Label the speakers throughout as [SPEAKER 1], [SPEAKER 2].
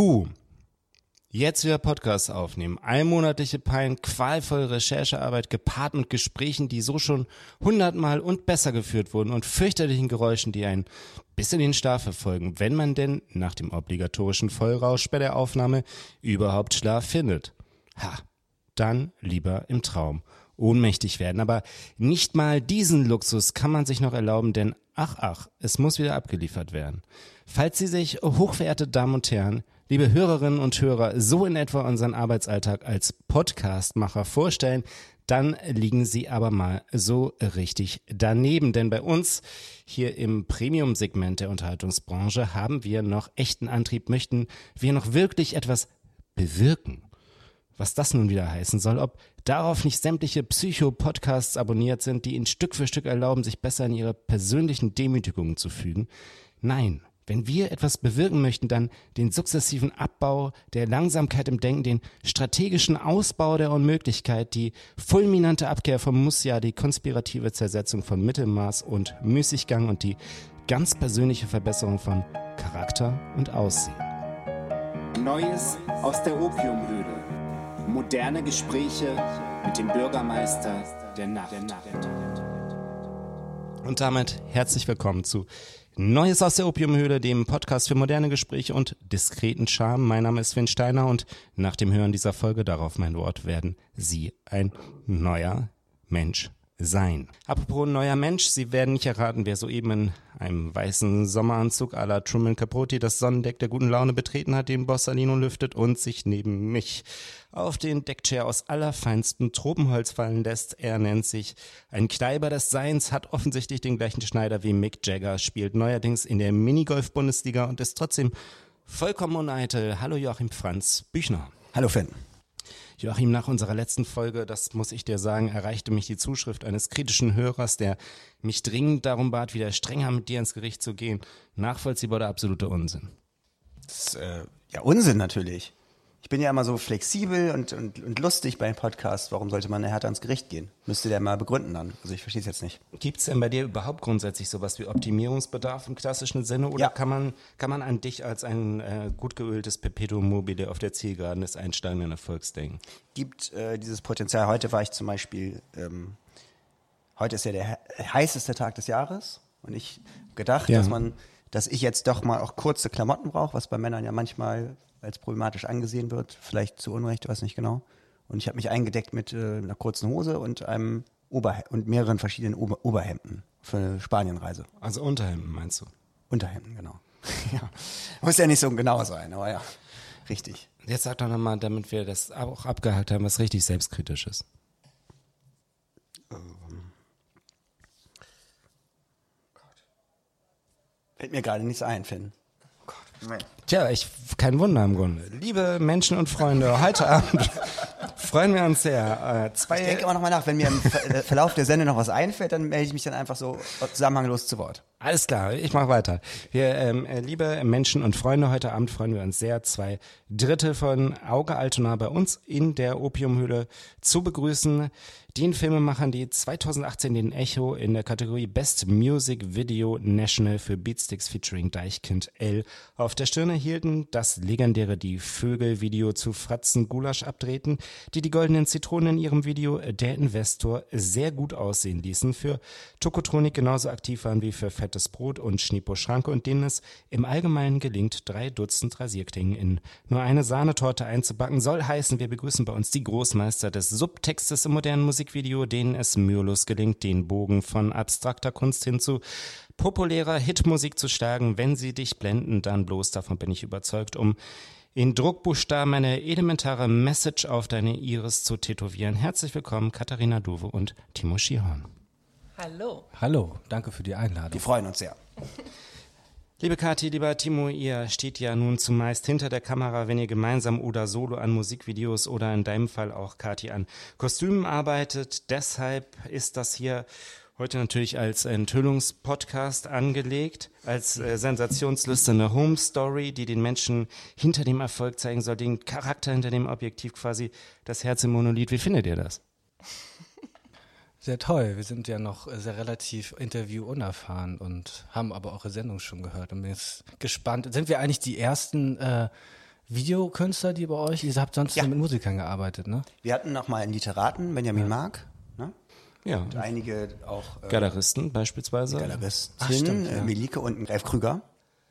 [SPEAKER 1] Puh. Jetzt wieder Podcast aufnehmen. Einmonatliche Pein, qualvolle Recherchearbeit gepaart mit Gesprächen, die so schon hundertmal und besser geführt wurden und fürchterlichen Geräuschen, die einen bis in den Schlaf verfolgen, wenn man denn nach dem obligatorischen Vollrausch bei der Aufnahme überhaupt Schlaf findet. Ha, dann lieber im Traum ohnmächtig werden. Aber nicht mal diesen Luxus kann man sich noch erlauben, denn ach, ach, es muss wieder abgeliefert werden. Falls Sie sich, hochverehrte Damen und Herren, liebe Hörerinnen und Hörer, so in etwa unseren Arbeitsalltag als Podcastmacher vorstellen, dann liegen Sie aber mal so richtig daneben. Denn bei uns hier im Premium-Segment der Unterhaltungsbranche haben wir noch echten Antrieb, möchten wir noch wirklich etwas bewirken. Was das nun wieder heißen soll, ob darauf nicht sämtliche Psycho-Podcasts abonniert sind, die Ihnen Stück für Stück erlauben, sich besser in Ihre persönlichen Demütigungen zu fügen. Nein, wenn wir etwas bewirken möchten, dann den sukzessiven Abbau der Langsamkeit im Denken, den strategischen Ausbau der Unmöglichkeit, die fulminante Abkehr vom Muss, ja, die konspirative Zersetzung von Mittelmaß und Müßiggang und die ganz persönliche Verbesserung von Charakter und Aussehen.
[SPEAKER 2] Neues aus der Opiumhöhle. Moderne Gespräche mit dem Bürgermeister der Nacht.
[SPEAKER 1] Und damit herzlich willkommen zu Neues aus der Opiumhöhle, dem Podcast für moderne Gespräche und diskreten Charme. Mein Name ist Finn Steiner und nach dem Hören dieser Folge, darauf mein Wort, werden Sie ein neuer Mensch sein. Apropos neuer Mensch, Sie werden nicht erraten, wer soeben in einem weißen Sommeranzug à la Truman Capote das Sonnendeck der guten Laune betreten hat, den Bossalino lüftet und sich neben mich auf den Deckchair aus allerfeinstem Tropenholz fallen lässt. Er nennt sich ein Kneiber des Seins, hat offensichtlich den gleichen Schneider wie Mick Jagger, spielt neuerdings in der Minigolf-Bundesliga und ist trotzdem vollkommen uneitel. Hallo Joachim Franz Büchner.
[SPEAKER 3] Hallo Finn.
[SPEAKER 1] Joachim, nach unserer letzten Folge, das muss ich dir sagen, erreichte mich die Zuschrift eines kritischen Hörers, der mich dringend darum bat, wieder strenger mit dir ins Gericht zu gehen. Nachvollziehbar oder absoluter Unsinn?
[SPEAKER 3] Das ist äh, ja Unsinn natürlich. Ich bin ja immer so flexibel und, und, und lustig bei einem Podcast. Warum sollte man härter ans Gericht gehen? Müsste der mal begründen dann. Also ich verstehe es jetzt nicht.
[SPEAKER 1] Gibt es denn bei dir überhaupt grundsätzlich sowas wie Optimierungsbedarf im klassischen Sinne? Oder
[SPEAKER 3] Ja.
[SPEAKER 1] kann, man, kann man an dich als ein äh, gut geöltes Perpetuum mobile auf der Zielgeraden des einsteigenden Erfolgs denken?
[SPEAKER 3] Gibt äh, dieses Potenzial. Heute war ich zum Beispiel, ähm, heute ist ja der he- heißeste Tag des Jahres. Und ich gedacht,
[SPEAKER 1] Ja.
[SPEAKER 3] dass man, dass ich jetzt doch mal auch kurze Klamotten brauche, was bei Männern ja manchmal als problematisch angesehen wird. Vielleicht zu Unrecht, weiß nicht genau. Und ich habe mich eingedeckt mit äh, einer kurzen Hose und einem Oberhe und mehreren verschiedenen Ober Oberhemden für eine Spanienreise.
[SPEAKER 1] Also Unterhemden, meinst du?
[SPEAKER 3] Unterhemden, genau. ja. Muss ja nicht so genau sein, aber ja, richtig.
[SPEAKER 1] Jetzt sag doch nochmal, damit wir das auch abgehakt haben, was richtig selbstkritisch ist.
[SPEAKER 3] Fällt mir gerade nichts ein, Finn.
[SPEAKER 1] Tja, ich, kein Wunder im Grunde. Liebe Menschen und Freunde, heute Abend freuen wir uns sehr. Äh, zwei
[SPEAKER 3] Ich denke immer noch mal nach, wenn mir im Ver äh, Verlauf der Sendung noch was einfällt, dann melde ich mich dann einfach so zusammenhanglos zu Wort.
[SPEAKER 1] Alles klar, ich mache weiter. Wir, ähm, äh, liebe Menschen und Freunde, heute Abend freuen wir uns sehr, zwei Drittel von Auge Altona bei uns in der Opiumhöhle zu begrüßen. Den Filmemachern, die 2018 den Echo in der Kategorie Best Music Video National für Beatsticks featuring Deichkind L auf der Stirne hielten, das legendäre Die Vögel Video zu Fratzen Gulasch abdrehten, die die goldenen Zitronen in ihrem Video Der Investor sehr gut aussehen ließen, für Tokotronik genauso aktiv waren wie für Fettes Brot und Schnipo Schranke und denen es im Allgemeinen gelingt, drei Dutzend Rasierklingen in nur eine Sahnetorte einzubacken, soll heißen, wir begrüßen bei uns die Großmeister des Subtextes im modernen Musikvideo, denen es mühelos gelingt, den Bogen von abstrakter Kunst hin zu populärer Hitmusik zu schlagen. Wenn sie dich blenden, dann bloß, davon bin ich überzeugt, um in Druckbuchstaben eine elementare Message auf deine Iris zu tätowieren. Herzlich willkommen, Katharina Duwe und Timo Schierhorn.
[SPEAKER 4] Hallo.
[SPEAKER 5] Hallo, danke für die Einladung.
[SPEAKER 3] Wir freuen uns sehr.
[SPEAKER 1] Liebe Kathi, lieber Timo, ihr steht ja nun zumeist hinter der Kamera, wenn ihr gemeinsam oder solo an Musikvideos oder in deinem Fall auch, Kathi, an Kostümen arbeitet. Deshalb ist das hier heute natürlich als Enthüllungspodcast angelegt, als äh, sensationslüsterne Home Story, die den Menschen hinter dem Erfolg zeigen soll, den Charakter hinter dem Objektiv quasi, das Herz im Monolith. Wie findet ihr das?
[SPEAKER 5] Sehr toll. Wir sind ja noch äh, sehr relativ interview-unerfahren und haben aber eure Sendung schon gehört und bin jetzt gespannt. Sind wir eigentlich die ersten äh, Videokünstler, die bei euch, ihr habt sonst
[SPEAKER 3] Ja.
[SPEAKER 5] mit Musikern gearbeitet, ne?
[SPEAKER 3] Wir hatten noch mal einen Literaten, Benjamin Mark, ne?
[SPEAKER 1] Ja.
[SPEAKER 3] Und einige auch äh,
[SPEAKER 1] Galeristen beispielsweise.
[SPEAKER 3] Galeristin,
[SPEAKER 5] Ach, stimmt,
[SPEAKER 3] äh,
[SPEAKER 5] ja.
[SPEAKER 3] Melike und Ralf Krüger.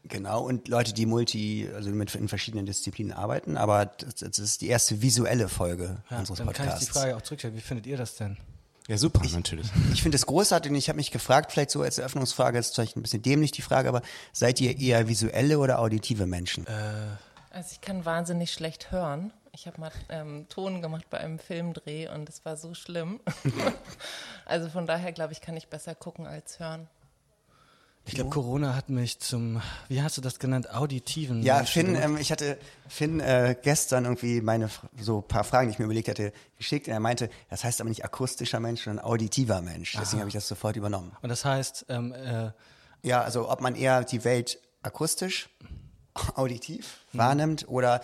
[SPEAKER 3] Genau, und Leute, die multi, also mit in verschiedenen Disziplinen arbeiten, aber das, das ist die erste visuelle Folge
[SPEAKER 5] Ja,
[SPEAKER 3] unseres
[SPEAKER 5] dann kann ich
[SPEAKER 3] Podcasts.
[SPEAKER 5] die Frage auch zurückstellen. Wie findet ihr das denn?
[SPEAKER 1] Ja, super, natürlich.
[SPEAKER 3] Ich finde es großartig und ich habe mich gefragt, vielleicht so als Eröffnungsfrage, das ist vielleicht ein bisschen dämlich die Frage, aber seid ihr eher visuelle oder auditive Menschen?
[SPEAKER 4] Also ich kann wahnsinnig schlecht hören. Ich habe mal ähm, Ton gemacht bei einem Filmdreh und es war so schlimm. also von daher glaube ich, kann ich besser gucken als hören.
[SPEAKER 5] Ich glaube, Corona hat mich zum, wie hast du das genannt, auditiven
[SPEAKER 3] Ja,
[SPEAKER 5] Menschen
[SPEAKER 3] Finn, ähm, ich hatte Finn äh, gestern irgendwie meine so ein paar Fragen, die ich mir überlegt hatte, geschickt und er meinte, das heißt aber nicht akustischer Mensch, sondern auditiver Mensch. Deswegen habe ich das sofort übernommen.
[SPEAKER 5] Und das heißt, ähm, äh,
[SPEAKER 3] Ja, also ob man eher die Welt akustisch, auditiv wahrnimmt oder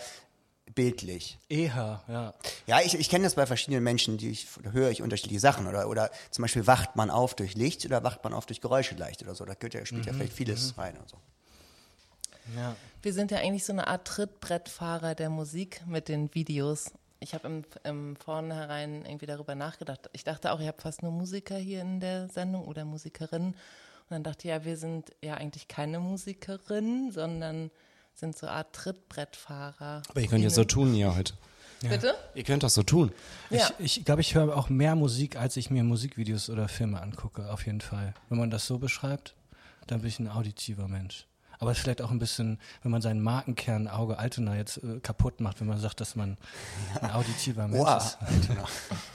[SPEAKER 3] bildlich.
[SPEAKER 5] eher, ja.
[SPEAKER 3] Ja, ich, ich kenne das bei verschiedenen Menschen, die ich, höre ich unterschiedliche Sachen. Oder, oder zum Beispiel wacht man auf durch Licht oder wacht man auf durch Geräusche leicht oder so. Da gehört ja, spielt ja vielleicht vieles rein und so.
[SPEAKER 5] ja.
[SPEAKER 4] Wir sind ja eigentlich so eine Art Trittbrettfahrer der Musik mit den Videos. Ich habe im, im Vornherein irgendwie darüber nachgedacht. Ich dachte auch, ihr habt fast nur Musiker hier in der Sendung oder Musikerinnen. Und dann dachte ich, ja, wir sind ja eigentlich keine Musikerinnen, sondern sind so eine Art Trittbrettfahrer.
[SPEAKER 1] Aber ihr könnt ja so tun hier heute.
[SPEAKER 4] Bitte?
[SPEAKER 1] Ihr könnt doch so tun.
[SPEAKER 4] Ja.
[SPEAKER 5] Ich, ich glaube, ich höre auch mehr Musik, als ich mir Musikvideos oder Filme angucke, auf jeden Fall. Wenn man das so beschreibt, dann bin ich ein auditiver Mensch. Aber es ist vielleicht auch ein bisschen, wenn man seinen Markenkern Auge Altona jetzt äh, kaputt macht, wenn man sagt, dass man ein auditiver Mensch
[SPEAKER 3] Oha.
[SPEAKER 5] ist.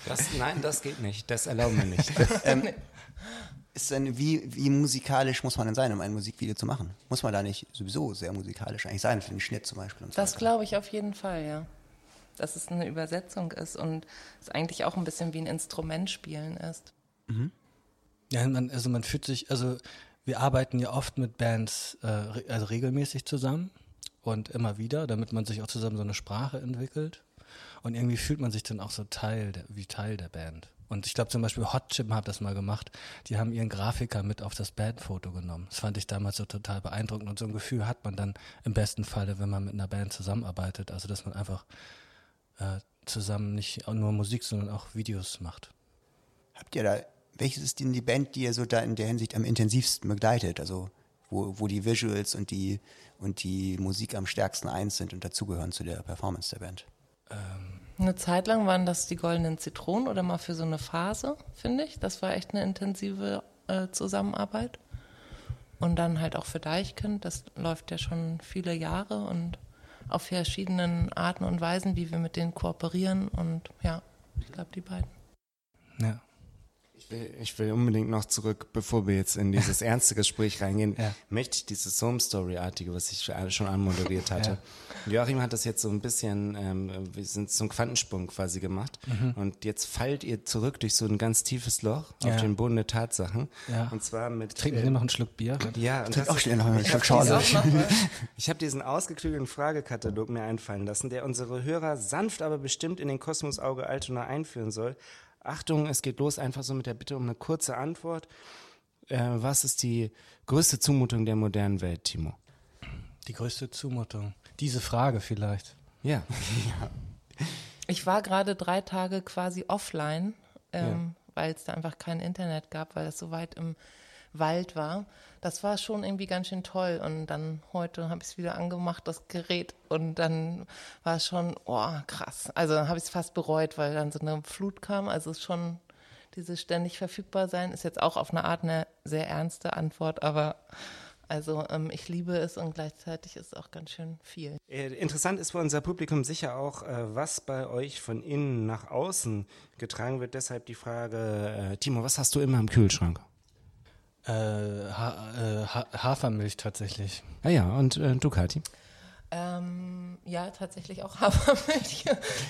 [SPEAKER 1] Das, nein, das geht nicht. Das erlauben wir nicht.
[SPEAKER 3] Ist denn, wie, wie musikalisch muss man denn sein, um ein Musikvideo zu machen? Muss man da nicht sowieso sehr musikalisch eigentlich sein, für den Schnitt zum Beispiel? Und so
[SPEAKER 4] Das glaube ich auf jeden Fall, ja. Dass es eine Übersetzung ist und es eigentlich auch ein bisschen wie ein Instrument spielen ist.
[SPEAKER 5] Ja, man, also man fühlt sich, also wir arbeiten ja oft mit Bands äh, also regelmäßig zusammen und immer wieder, damit man sich auch zusammen so eine Sprache entwickelt. Und irgendwie fühlt man sich dann auch so Teil der, wie Teil der Band. Und ich glaube zum Beispiel Hot Chip hat das mal gemacht. Die haben ihren Grafiker mit auf das Bandfoto genommen. Das fand ich damals so total beeindruckend. Und so ein Gefühl hat man dann im besten Falle, wenn man mit einer Band zusammenarbeitet. Also dass man einfach äh, zusammen nicht nur Musik, sondern auch Videos macht.
[SPEAKER 3] Habt ihr da, welches ist denn die Band, die ihr so da in der Hinsicht am intensivsten begleitet? Also, wo, wo die Visuals und die, und die Musik am stärksten eins sind und dazugehören zu der Performance der Band?
[SPEAKER 4] Eine Zeit lang waren das die goldenen Zitronen oder mal für so eine Phase, finde ich. Das war echt eine intensive äh, Zusammenarbeit. Und dann halt auch für Deichkind, das läuft ja schon viele Jahre und auf verschiedenen Arten und Weisen, wie wir mit denen kooperieren. Und ja, ich glaube, die beiden.
[SPEAKER 5] Ja.
[SPEAKER 1] Ich will, ich will unbedingt noch zurück, bevor wir jetzt in dieses ernste Gespräch reingehen,
[SPEAKER 5] Ja.
[SPEAKER 1] möchte ich dieses Home Story-artige, was ich schon anmoderiert hatte. Joachim hat das jetzt so ein bisschen, ähm, wir sind so einen Quantensprung quasi gemacht. Und jetzt fallt ihr zurück durch so ein ganz tiefes Loch
[SPEAKER 5] Ja.
[SPEAKER 1] auf den Boden der Tatsachen.
[SPEAKER 5] Ja.
[SPEAKER 1] Und zwar mit.
[SPEAKER 5] Trinken
[SPEAKER 1] äh,
[SPEAKER 5] Sie noch einen Schluck Bier?
[SPEAKER 1] ja, und das-
[SPEAKER 3] auch schnell noch einen Schluck Schorle.
[SPEAKER 1] Ich habe diesen ausgeklügelten Fragekatalog mir einfallen lassen, der unsere Hörer sanft, aber bestimmt in den Kosmos Auge Altona einführen soll. Achtung, es geht los, einfach so mit der Bitte um eine kurze Antwort. Äh, was ist die größte Zumutung der modernen Welt, Timo?
[SPEAKER 5] Die größte Zumutung. Diese Frage vielleicht.
[SPEAKER 1] Ja.
[SPEAKER 4] Ich war gerade drei Tage quasi offline, ähm, weil es da einfach kein Internet gab, weil es so weit im Wald war. Das war schon irgendwie ganz schön toll. Und dann heute habe ich es wieder angemacht, das Gerät. Und dann war es schon, oh, krass. Also habe ich es fast bereut, weil dann so eine Flut kam. Also es ist schon dieses ständig verfügbar sein ist jetzt auch auf eine Art eine sehr ernste Antwort, aber also ähm, ich liebe es und gleichzeitig ist es auch ganz schön viel.
[SPEAKER 1] Äh, Interessant ist für unser Publikum sicher auch, äh, was bei euch von innen nach außen getragen wird. Deshalb die Frage, äh, Timo, was hast du immer im Kühlschrank?
[SPEAKER 5] Äh, ha äh, ha Hafermilch tatsächlich.
[SPEAKER 1] Ah ja, und äh, du, Kathi?
[SPEAKER 4] Ähm, ja, tatsächlich auch Hafermilch.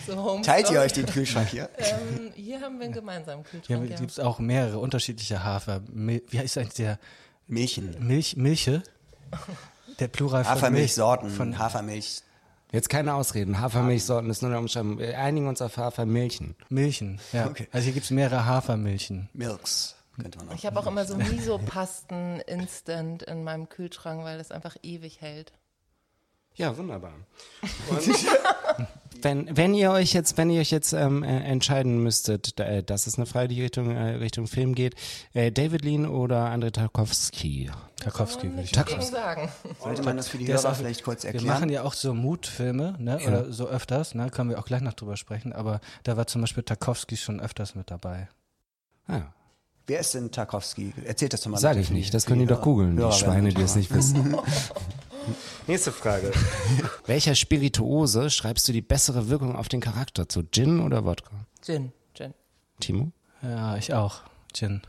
[SPEAKER 4] so
[SPEAKER 3] Teilt ihr euch den Kühlschrank hier?
[SPEAKER 4] Ähm, hier haben wir einen gemeinsamen
[SPEAKER 5] Hier
[SPEAKER 4] Kühlschrank. Ja,
[SPEAKER 5] gibt es auch mehrere unterschiedliche Hafer. Mil Wie heißt eigentlich der
[SPEAKER 3] Milchen.
[SPEAKER 5] Milch? Milche? Der Plural von
[SPEAKER 3] Hafermilchsorten,
[SPEAKER 5] Milch. Von
[SPEAKER 3] Hafermilch.
[SPEAKER 1] Jetzt keine Ausreden. Hafermilchsorten ist nur eine Umschreibung. Wir einigen uns auf Hafermilchen.
[SPEAKER 5] Milchen. Ja.
[SPEAKER 3] Okay.
[SPEAKER 5] Also hier gibt es mehrere Hafermilchen.
[SPEAKER 3] Milks, könnte man auch.
[SPEAKER 4] Ich habe auch immer so Miso-Pasten instant in meinem Kühlschrank, weil das einfach ewig hält.
[SPEAKER 1] Ja, wunderbar. wenn, wenn ihr euch jetzt, wenn ihr euch jetzt ähm, äh, entscheiden müsstet, da, äh, dass es eine Frage die Richtung, äh, Richtung Film geht, äh, David Lean oder Andrei Tarkovsky?
[SPEAKER 5] Tarkovsky würde ich
[SPEAKER 4] Dagegen
[SPEAKER 5] sagen.
[SPEAKER 4] sagen.
[SPEAKER 3] Sollte man das für die
[SPEAKER 5] Der
[SPEAKER 3] Hörer
[SPEAKER 5] auch-
[SPEAKER 3] vielleicht kurz
[SPEAKER 5] Wir
[SPEAKER 3] erklären?
[SPEAKER 5] machen ja auch so Mutfilme, ne? Oder so öfters, ne? Können wir auch gleich noch drüber sprechen, aber da war zum Beispiel Tarkovsky schon öfters mit dabei.
[SPEAKER 1] Ah,
[SPEAKER 3] Wer ist denn Tarkovsky? Erzählt das doch mal.
[SPEAKER 1] Sag ich nicht, das können die doch googeln, die Schweine, die es nicht wissen. Nächste Frage. Welcher Spirituose schreibst du die bessere Wirkung auf den Charakter zu? Gin oder Wodka?
[SPEAKER 4] Gin, Gin.
[SPEAKER 1] Timo?
[SPEAKER 5] Ja, ich auch. Gin.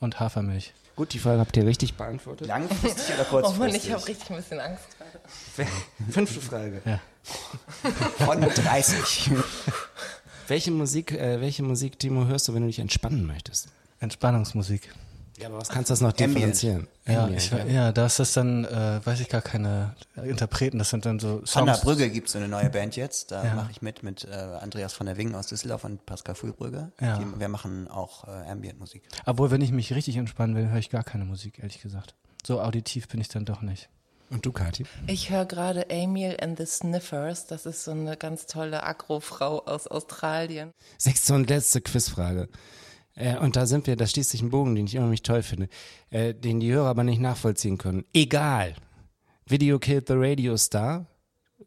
[SPEAKER 5] Und Hafermilch.
[SPEAKER 1] Gut, die Frage habt ihr richtig beantwortet.
[SPEAKER 3] Langfristig oder
[SPEAKER 4] Oh Mann,
[SPEAKER 3] kurzfristig?
[SPEAKER 4] ich habe richtig ein bisschen Angst gerade.
[SPEAKER 1] Fünfte Frage.
[SPEAKER 3] Von 30.
[SPEAKER 1] Welche Musik, äh, welche Musik, Timo, hörst du, wenn du dich entspannen möchtest?
[SPEAKER 5] Entspannungsmusik.
[SPEAKER 1] Ja, aber was kannst du das noch differenzieren?
[SPEAKER 5] Ja,
[SPEAKER 1] Ambient,
[SPEAKER 5] ich, ja, da ist das dann, äh, weiß ich gar keine Interpreten, das sind dann so
[SPEAKER 3] Von der
[SPEAKER 5] Songs.
[SPEAKER 3] Brügge gibt es so eine neue Band jetzt. Da
[SPEAKER 5] Ja.
[SPEAKER 3] mache ich mit mit äh, Andreas von der Wing aus Düsseldorf und Pascal Frühbrügge.
[SPEAKER 5] Ja.
[SPEAKER 3] Die, wir machen auch äh, Ambient-Musik.
[SPEAKER 5] Obwohl, wenn ich mich richtig entspannen will, höre ich gar keine Musik, ehrlich gesagt. So auditiv bin ich dann doch nicht.
[SPEAKER 1] Und du, Kathi?
[SPEAKER 4] Ich höre gerade Emil and the Sniffers. Das ist so eine ganz tolle Agrofrau aus Australien.
[SPEAKER 1] Sechste und letzte Quizfrage. Äh, und da sind wir, da schließt sich ein Bogen, den ich immer mich toll finde, äh, den die Hörer aber nicht nachvollziehen können. Egal. Video Killed the Radio Star,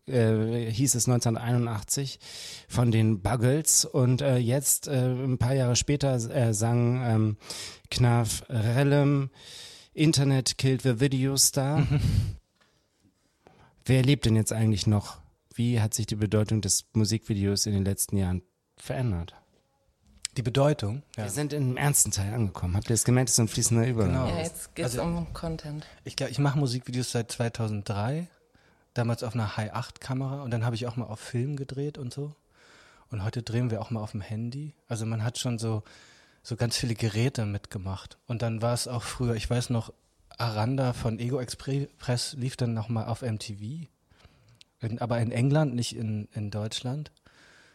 [SPEAKER 1] äh, hieß es 1981 von den Buggles und äh, jetzt, äh, ein paar Jahre später, äh, sang ähm, Knaf Rellem Internet Killed the Video Star. Wer lebt denn jetzt eigentlich noch? Wie hat sich die Bedeutung des Musikvideos in den letzten Jahren verändert?
[SPEAKER 5] Die Bedeutung, ja.
[SPEAKER 1] Wir sind im ernsten Teil angekommen. Habt ihr es gemerkt? Das ist ein fließender Übergang.
[SPEAKER 5] Genau.
[SPEAKER 4] Ja, jetzt geht's
[SPEAKER 5] Also-
[SPEAKER 4] um Content.
[SPEAKER 5] Ich glaube, ich mache Musikvideos seit 2003, damals auf einer High 8 Kamera und dann habe ich auch mal auf Film gedreht und so. Und heute drehen wir auch mal auf dem Handy. Also man hat schon so so ganz viele Geräte mitgemacht. Und dann war es auch früher, ich weiß noch, Aranda von Ego Express lief dann noch mal auf MTV. In, aber in England, nicht in, in Deutschland.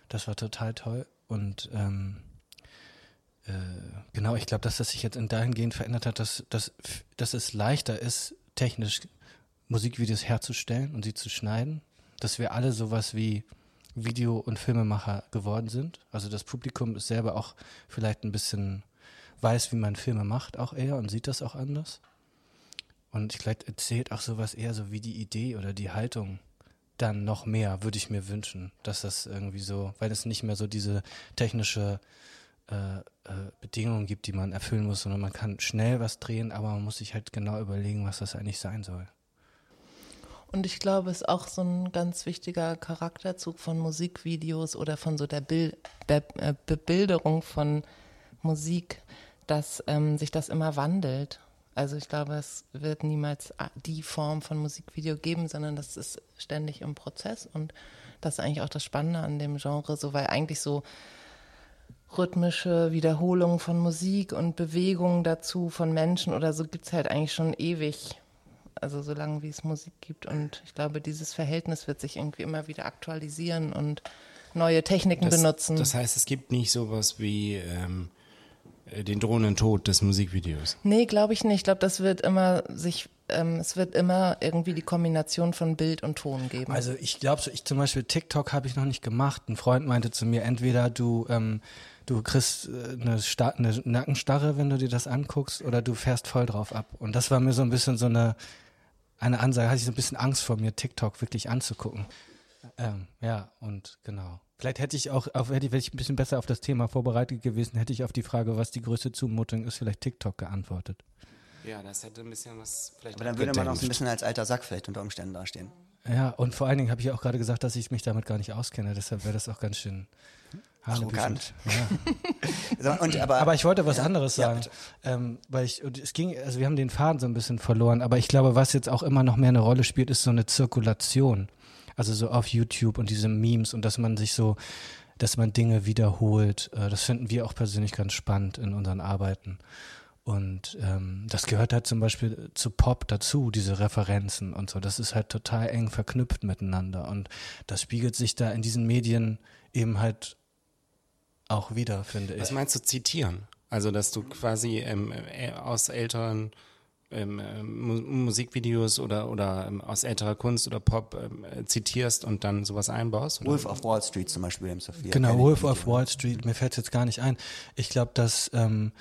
[SPEAKER 5] Das war total toll. Und ähm, äh, genau, ich glaube, dass das sich jetzt in dahingehend verändert hat, dass, dass, dass es leichter ist, technisch Musikvideos herzustellen und sie zu schneiden. Dass wir alle sowas wie Video- und Filmemacher geworden sind. Also das Publikum ist selber auch vielleicht ein bisschen weiß, wie man Filme macht, auch eher und sieht das auch anders. Und ich glaube, erzählt auch sowas eher so wie die Idee oder die Haltung dann noch mehr, würde ich mir wünschen, dass das irgendwie so, weil es nicht mehr so diese technische äh, äh, Bedingungen gibt, die man erfüllen muss, sondern man kann schnell was drehen, aber man muss sich halt genau überlegen, was das eigentlich sein soll.
[SPEAKER 4] Und ich glaube, es ist auch so ein ganz wichtiger Charakterzug von Musikvideos oder von so der Bild, Be äh, Bebilderung von Musik, dass ähm, sich das immer wandelt. Also ich glaube, es wird niemals die Form von Musikvideo geben, sondern das ist ständig im Prozess und das ist eigentlich auch das Spannende an dem Genre, so weil eigentlich so rhythmische Wiederholungen von Musik und Bewegungen dazu von Menschen oder so gibt's halt eigentlich schon ewig. Also solange wie es Musik gibt. Und ich glaube, dieses Verhältnis wird sich irgendwie immer wieder aktualisieren und neue Techniken
[SPEAKER 1] Das,
[SPEAKER 4] benutzen.
[SPEAKER 1] das heißt, es gibt nicht sowas wie ähm, äh, den drohenden Tod des Musikvideos.
[SPEAKER 4] nee, glaube ich nicht. Ich glaube, das wird immer sich, ähm, es wird immer irgendwie die Kombination von Bild und Ton geben.
[SPEAKER 5] Also ich glaube so, ich zum Beispiel TikTok habe ich noch nicht gemacht. Ein Freund meinte zu mir, entweder du ähm, du kriegst äh, eine, Sta eine Nackenstarre, wenn du dir das anguckst, oder du fährst voll drauf ab. Und das war mir so ein bisschen so eine eine Ansage, hatte ich so ein bisschen Angst vor mir, TikTok wirklich anzugucken. Ähm, ja, und genau. Vielleicht hätte ich auch, auf, hätte ich, wäre ich ein bisschen besser auf das Thema vorbereitet gewesen, hätte ich auf die Frage, was die größte Zumutung ist, vielleicht TikTok geantwortet.
[SPEAKER 1] Ja, das hätte ein bisschen was vielleicht.
[SPEAKER 3] Aber dann würde man auch so ein bisschen als alter Sack vielleicht unter Umständen dastehen.
[SPEAKER 5] Ja, und vor allen Dingen habe ich auch gerade gesagt, dass ich mich damit gar nicht auskenne, deshalb wäre das auch ganz schön
[SPEAKER 3] Arrogant.
[SPEAKER 5] Ja.
[SPEAKER 3] So, Und, aber,
[SPEAKER 5] Aber ich wollte was
[SPEAKER 3] Ja,
[SPEAKER 5] anderes
[SPEAKER 3] ja,
[SPEAKER 5] sagen,
[SPEAKER 3] bitte.
[SPEAKER 5] ähm, weil ich, und es ging, also wir haben den Faden so ein bisschen verloren, aber ich glaube, was jetzt auch immer noch mehr eine Rolle spielt, ist so eine Zirkulation. Also so auf YouTube und diese Memes und dass man sich so, dass man Dinge wiederholt. Äh, das finden wir auch persönlich ganz spannend in unseren Arbeiten. Und ähm, das gehört halt zum Beispiel zu Pop dazu, diese Referenzen und so. Das ist halt total eng verknüpft miteinander. Und das spiegelt sich da in diesen Medien eben halt auch wieder, finde ich.
[SPEAKER 1] Was meinst du zitieren? Also, dass du quasi ähm, äh, aus älteren ähm, ähm, Mu- Musikvideos oder, oder ähm, aus älterer Kunst oder Pop ähm, äh, zitierst und dann sowas einbaust? Oder?
[SPEAKER 3] Wolf of Wall Street zum Beispiel, William Sophia.
[SPEAKER 5] Genau, Wolf of Wall Street, mir fällt jetzt gar nicht ein. Ich glaube, dass ähm,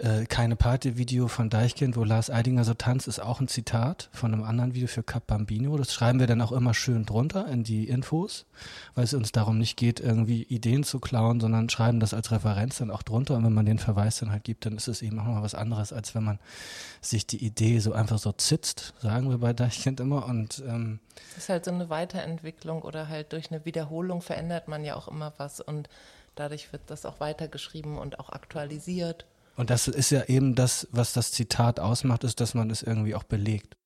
[SPEAKER 5] äh, keine Party-Video von Deichkind, wo Lars Eidinger so tanzt, ist auch ein Zitat von einem anderen Video für Cap Bambino. Das schreiben wir dann auch immer schön drunter in die Infos, weil es uns darum nicht geht, irgendwie Ideen zu klauen, sondern schreiben das als Referenz dann auch drunter. Und wenn man den Verweis dann halt gibt, dann ist es eben auch mal was anderes, als wenn man sich die Idee so einfach so zitzt, sagen wir bei Deichkind immer. Und ähm,
[SPEAKER 4] Das ist halt so eine Weiterentwicklung oder halt durch eine Wiederholung verändert man ja auch immer was und dadurch wird das auch weitergeschrieben und auch aktualisiert.
[SPEAKER 5] Und das ist ja eben das, was das Zitat ausmacht, ist, dass man es irgendwie auch belegt.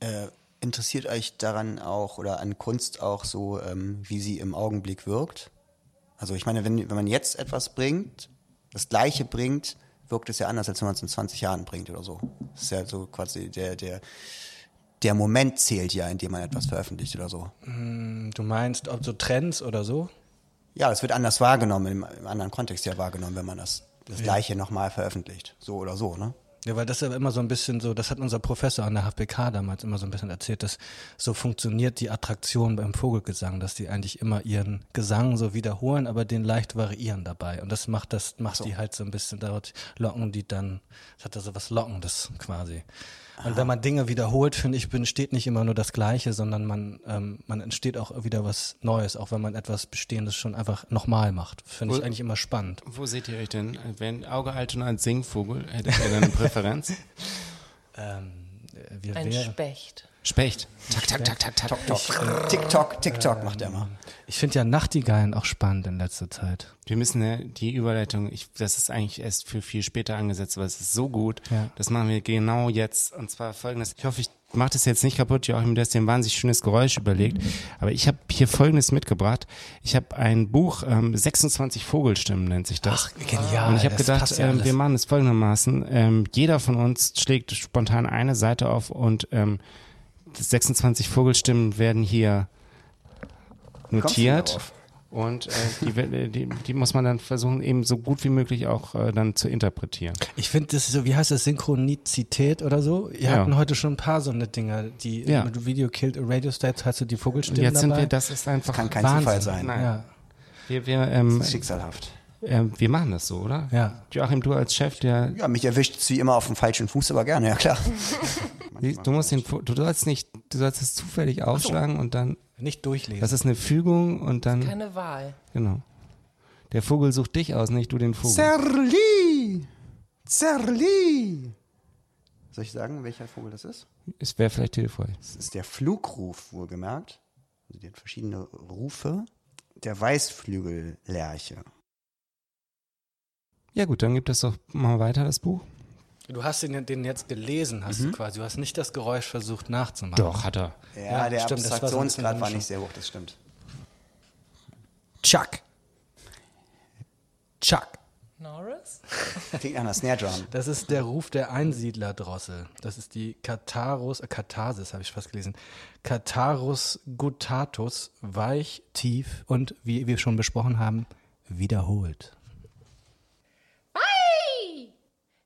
[SPEAKER 3] Äh, interessiert euch daran auch oder an Kunst auch so, ähm, wie sie im Augenblick wirkt? Also ich meine, wenn, wenn man jetzt etwas bringt, das Gleiche bringt, wirkt es ja anders, als wenn man es in 20 Jahren bringt oder so. Das ist ja so quasi der, der, der Moment zählt ja, in dem man etwas veröffentlicht oder so.
[SPEAKER 5] Du meinst, ob so Trends oder so?
[SPEAKER 3] Ja, es wird anders wahrgenommen, im, im anderen Kontext ja wahrgenommen, wenn man das, das Gleiche nochmal veröffentlicht. So oder so, ne?
[SPEAKER 5] Ja, weil das ist ja immer so ein bisschen so, das hat unser Professor an der HPK damals immer so ein bisschen erzählt, dass so funktioniert die Attraktion beim Vogelgesang, dass die eigentlich immer ihren Gesang so wiederholen, aber den leicht variieren dabei. Und das macht das, macht die halt so ein bisschen dort, locken die dann, das hat da so was Lockendes quasi. Und wenn man Dinge wiederholt, finde ich, entsteht nicht immer nur das Gleiche, sondern man, ähm, man entsteht auch wieder was Neues, auch wenn man etwas Bestehendes schon einfach nochmal macht. Finde ich eigentlich immer spannend.
[SPEAKER 1] Wo seht ihr euch denn? Wenn Auge Altona als Singvogel, hättet ihr dann eine Präferenz?
[SPEAKER 5] Ähm, äh, wir
[SPEAKER 4] Ein
[SPEAKER 5] wär-
[SPEAKER 4] Specht.
[SPEAKER 1] Specht. Tak, tak, tak, tak, tak.
[SPEAKER 3] TikTok, TikTok, TikTok macht er immer.
[SPEAKER 5] Ich finde ja Nachtigallen auch spannend in letzter Zeit.
[SPEAKER 1] Wir müssen ne, die Überleitung, ich, das ist eigentlich erst für viel später angesetzt, aber es ist so gut.
[SPEAKER 5] Ja.
[SPEAKER 1] Das machen wir genau jetzt. Und zwar folgendes. Ich hoffe, ich mache das jetzt nicht kaputt. Joachim, du hast dir ein wahnsinnig schönes Geräusch überlegt. Aber ich habe hier folgendes mitgebracht. Ich habe ein Buch, ähm, 26 Vogelstimmen nennt sich das.
[SPEAKER 5] genial.
[SPEAKER 1] Und ich habe gedacht,
[SPEAKER 5] ja
[SPEAKER 1] ähm, wir machen es folgendermaßen. Ähm, jeder von uns schlägt spontan eine Seite auf und ähm, 26 Vogelstimmen werden hier notiert. Und äh, die, die, die muss man dann versuchen, eben so gut wie möglich auch äh, dann zu interpretieren.
[SPEAKER 5] Ich finde das so, wie heißt das, Synchronizität oder so? Ihr
[SPEAKER 1] Ja.
[SPEAKER 5] hatten heute schon ein paar so eine Dinger, die
[SPEAKER 1] Ja.
[SPEAKER 5] mit Video Killed a Radio State, hast du die Vogelstimmen
[SPEAKER 1] jetzt sind
[SPEAKER 5] dabei?
[SPEAKER 1] wir, das ist einfach,
[SPEAKER 3] Kann kein
[SPEAKER 5] Wahnsinn.
[SPEAKER 3] Zufall sein.
[SPEAKER 1] Nein.
[SPEAKER 5] Ja,
[SPEAKER 1] wir, wir, ähm,
[SPEAKER 3] Das ist schicksalhaft.
[SPEAKER 1] äh, wir machen das so, oder?
[SPEAKER 5] ja.
[SPEAKER 1] Joachim, du als Chef, der,
[SPEAKER 3] Ja, mich erwischt es wie immer auf dem falschen Fuß, aber gerne, ja klar.
[SPEAKER 1] du musst den, du sollst nicht, du sollst es zufällig aufschlagen und dann,
[SPEAKER 5] Nicht durchlesen.
[SPEAKER 1] das ist eine Fügung und dann,
[SPEAKER 4] Keine Wahl.
[SPEAKER 1] genau. Der Vogel sucht dich aus, nicht du den Vogel.
[SPEAKER 3] Zerli! Zerli! Soll ich sagen, welcher Vogel das ist?
[SPEAKER 1] Es wäre vielleicht hilfreich.
[SPEAKER 3] Das ist der Flugruf, wohlgemerkt. Also die hat verschiedene Rufe. Der Weißflügellerche.
[SPEAKER 1] Ja gut, dann gibt es doch mal weiter das Buch.
[SPEAKER 5] Du hast den, den jetzt gelesen, hast du quasi. Du hast nicht das Geräusch versucht nachzumachen.
[SPEAKER 1] Doch, hat er.
[SPEAKER 3] Ja,
[SPEAKER 5] Ja,
[SPEAKER 3] der
[SPEAKER 5] stimmt, das war so
[SPEAKER 3] Abstraktionsgrad war nicht sehr hoch, das stimmt.
[SPEAKER 5] Chuck. Chuck.
[SPEAKER 4] Norris?
[SPEAKER 3] Klingt nach einer Snare Drum.
[SPEAKER 5] Das ist der Ruf der Einsiedlerdrossel. Das ist die Katharus, äh, Katharsis habe ich fast gelesen. Katharus gutatus, weich, tief und, wie wir schon besprochen haben, wiederholt.
[SPEAKER 4] Ei!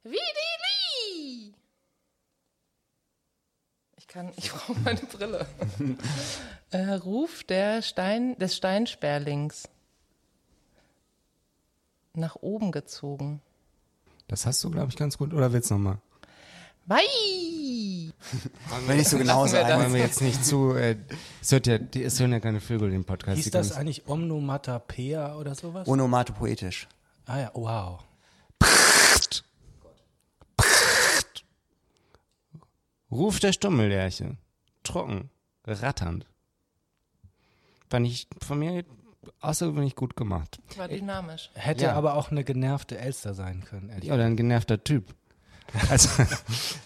[SPEAKER 4] Wie die Lie! Ich kann, ich brauche meine Brille. äh, Ruf der Stein, des Steinsperlings. Nach oben gezogen.
[SPEAKER 1] Das hast du, glaube ich, ganz gut. Oder willst du nochmal?
[SPEAKER 4] Wei!
[SPEAKER 3] Wenn ich so genau sein.
[SPEAKER 1] Wollen wir jetzt nicht zu, äh, es, hört ja, die- es hören ja keine Vögel den Podcast. Die
[SPEAKER 5] das eigentlich Omnomatapea oder sowas?
[SPEAKER 3] Onomatopoetisch.
[SPEAKER 5] ah ja, wow.
[SPEAKER 1] Ruf der Stummellerche. Trocken. Ratternd. Fand ich von mir außergewöhnlich gut gemacht.
[SPEAKER 4] War dynamisch.
[SPEAKER 5] Hätte
[SPEAKER 1] Ja.
[SPEAKER 5] aber auch eine genervte Elster sein können, ehrlich
[SPEAKER 1] Ja, oder ein genervter Typ. Also,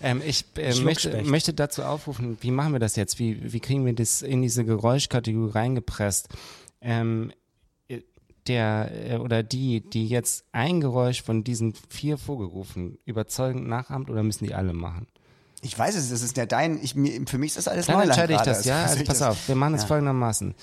[SPEAKER 1] ähm, ich äh, möchte, möchte dazu aufrufen, wie machen wir das jetzt? Wie, wie kriegen wir das in diese Geräuschkategorie reingepresst? Ähm, äh, der äh, oder die, die jetzt ein Geräusch von diesen vier Vogelrufen überzeugend nachahmt oder müssen die alle machen?
[SPEAKER 3] Ich weiß es, das ist ja dein, ich, für mich ist das alles
[SPEAKER 1] Dann
[SPEAKER 3] Neuland
[SPEAKER 1] entscheide ich das, ja.
[SPEAKER 3] Also,
[SPEAKER 1] pass auf, wir machen es
[SPEAKER 3] Ja.
[SPEAKER 1] folgendermaßen.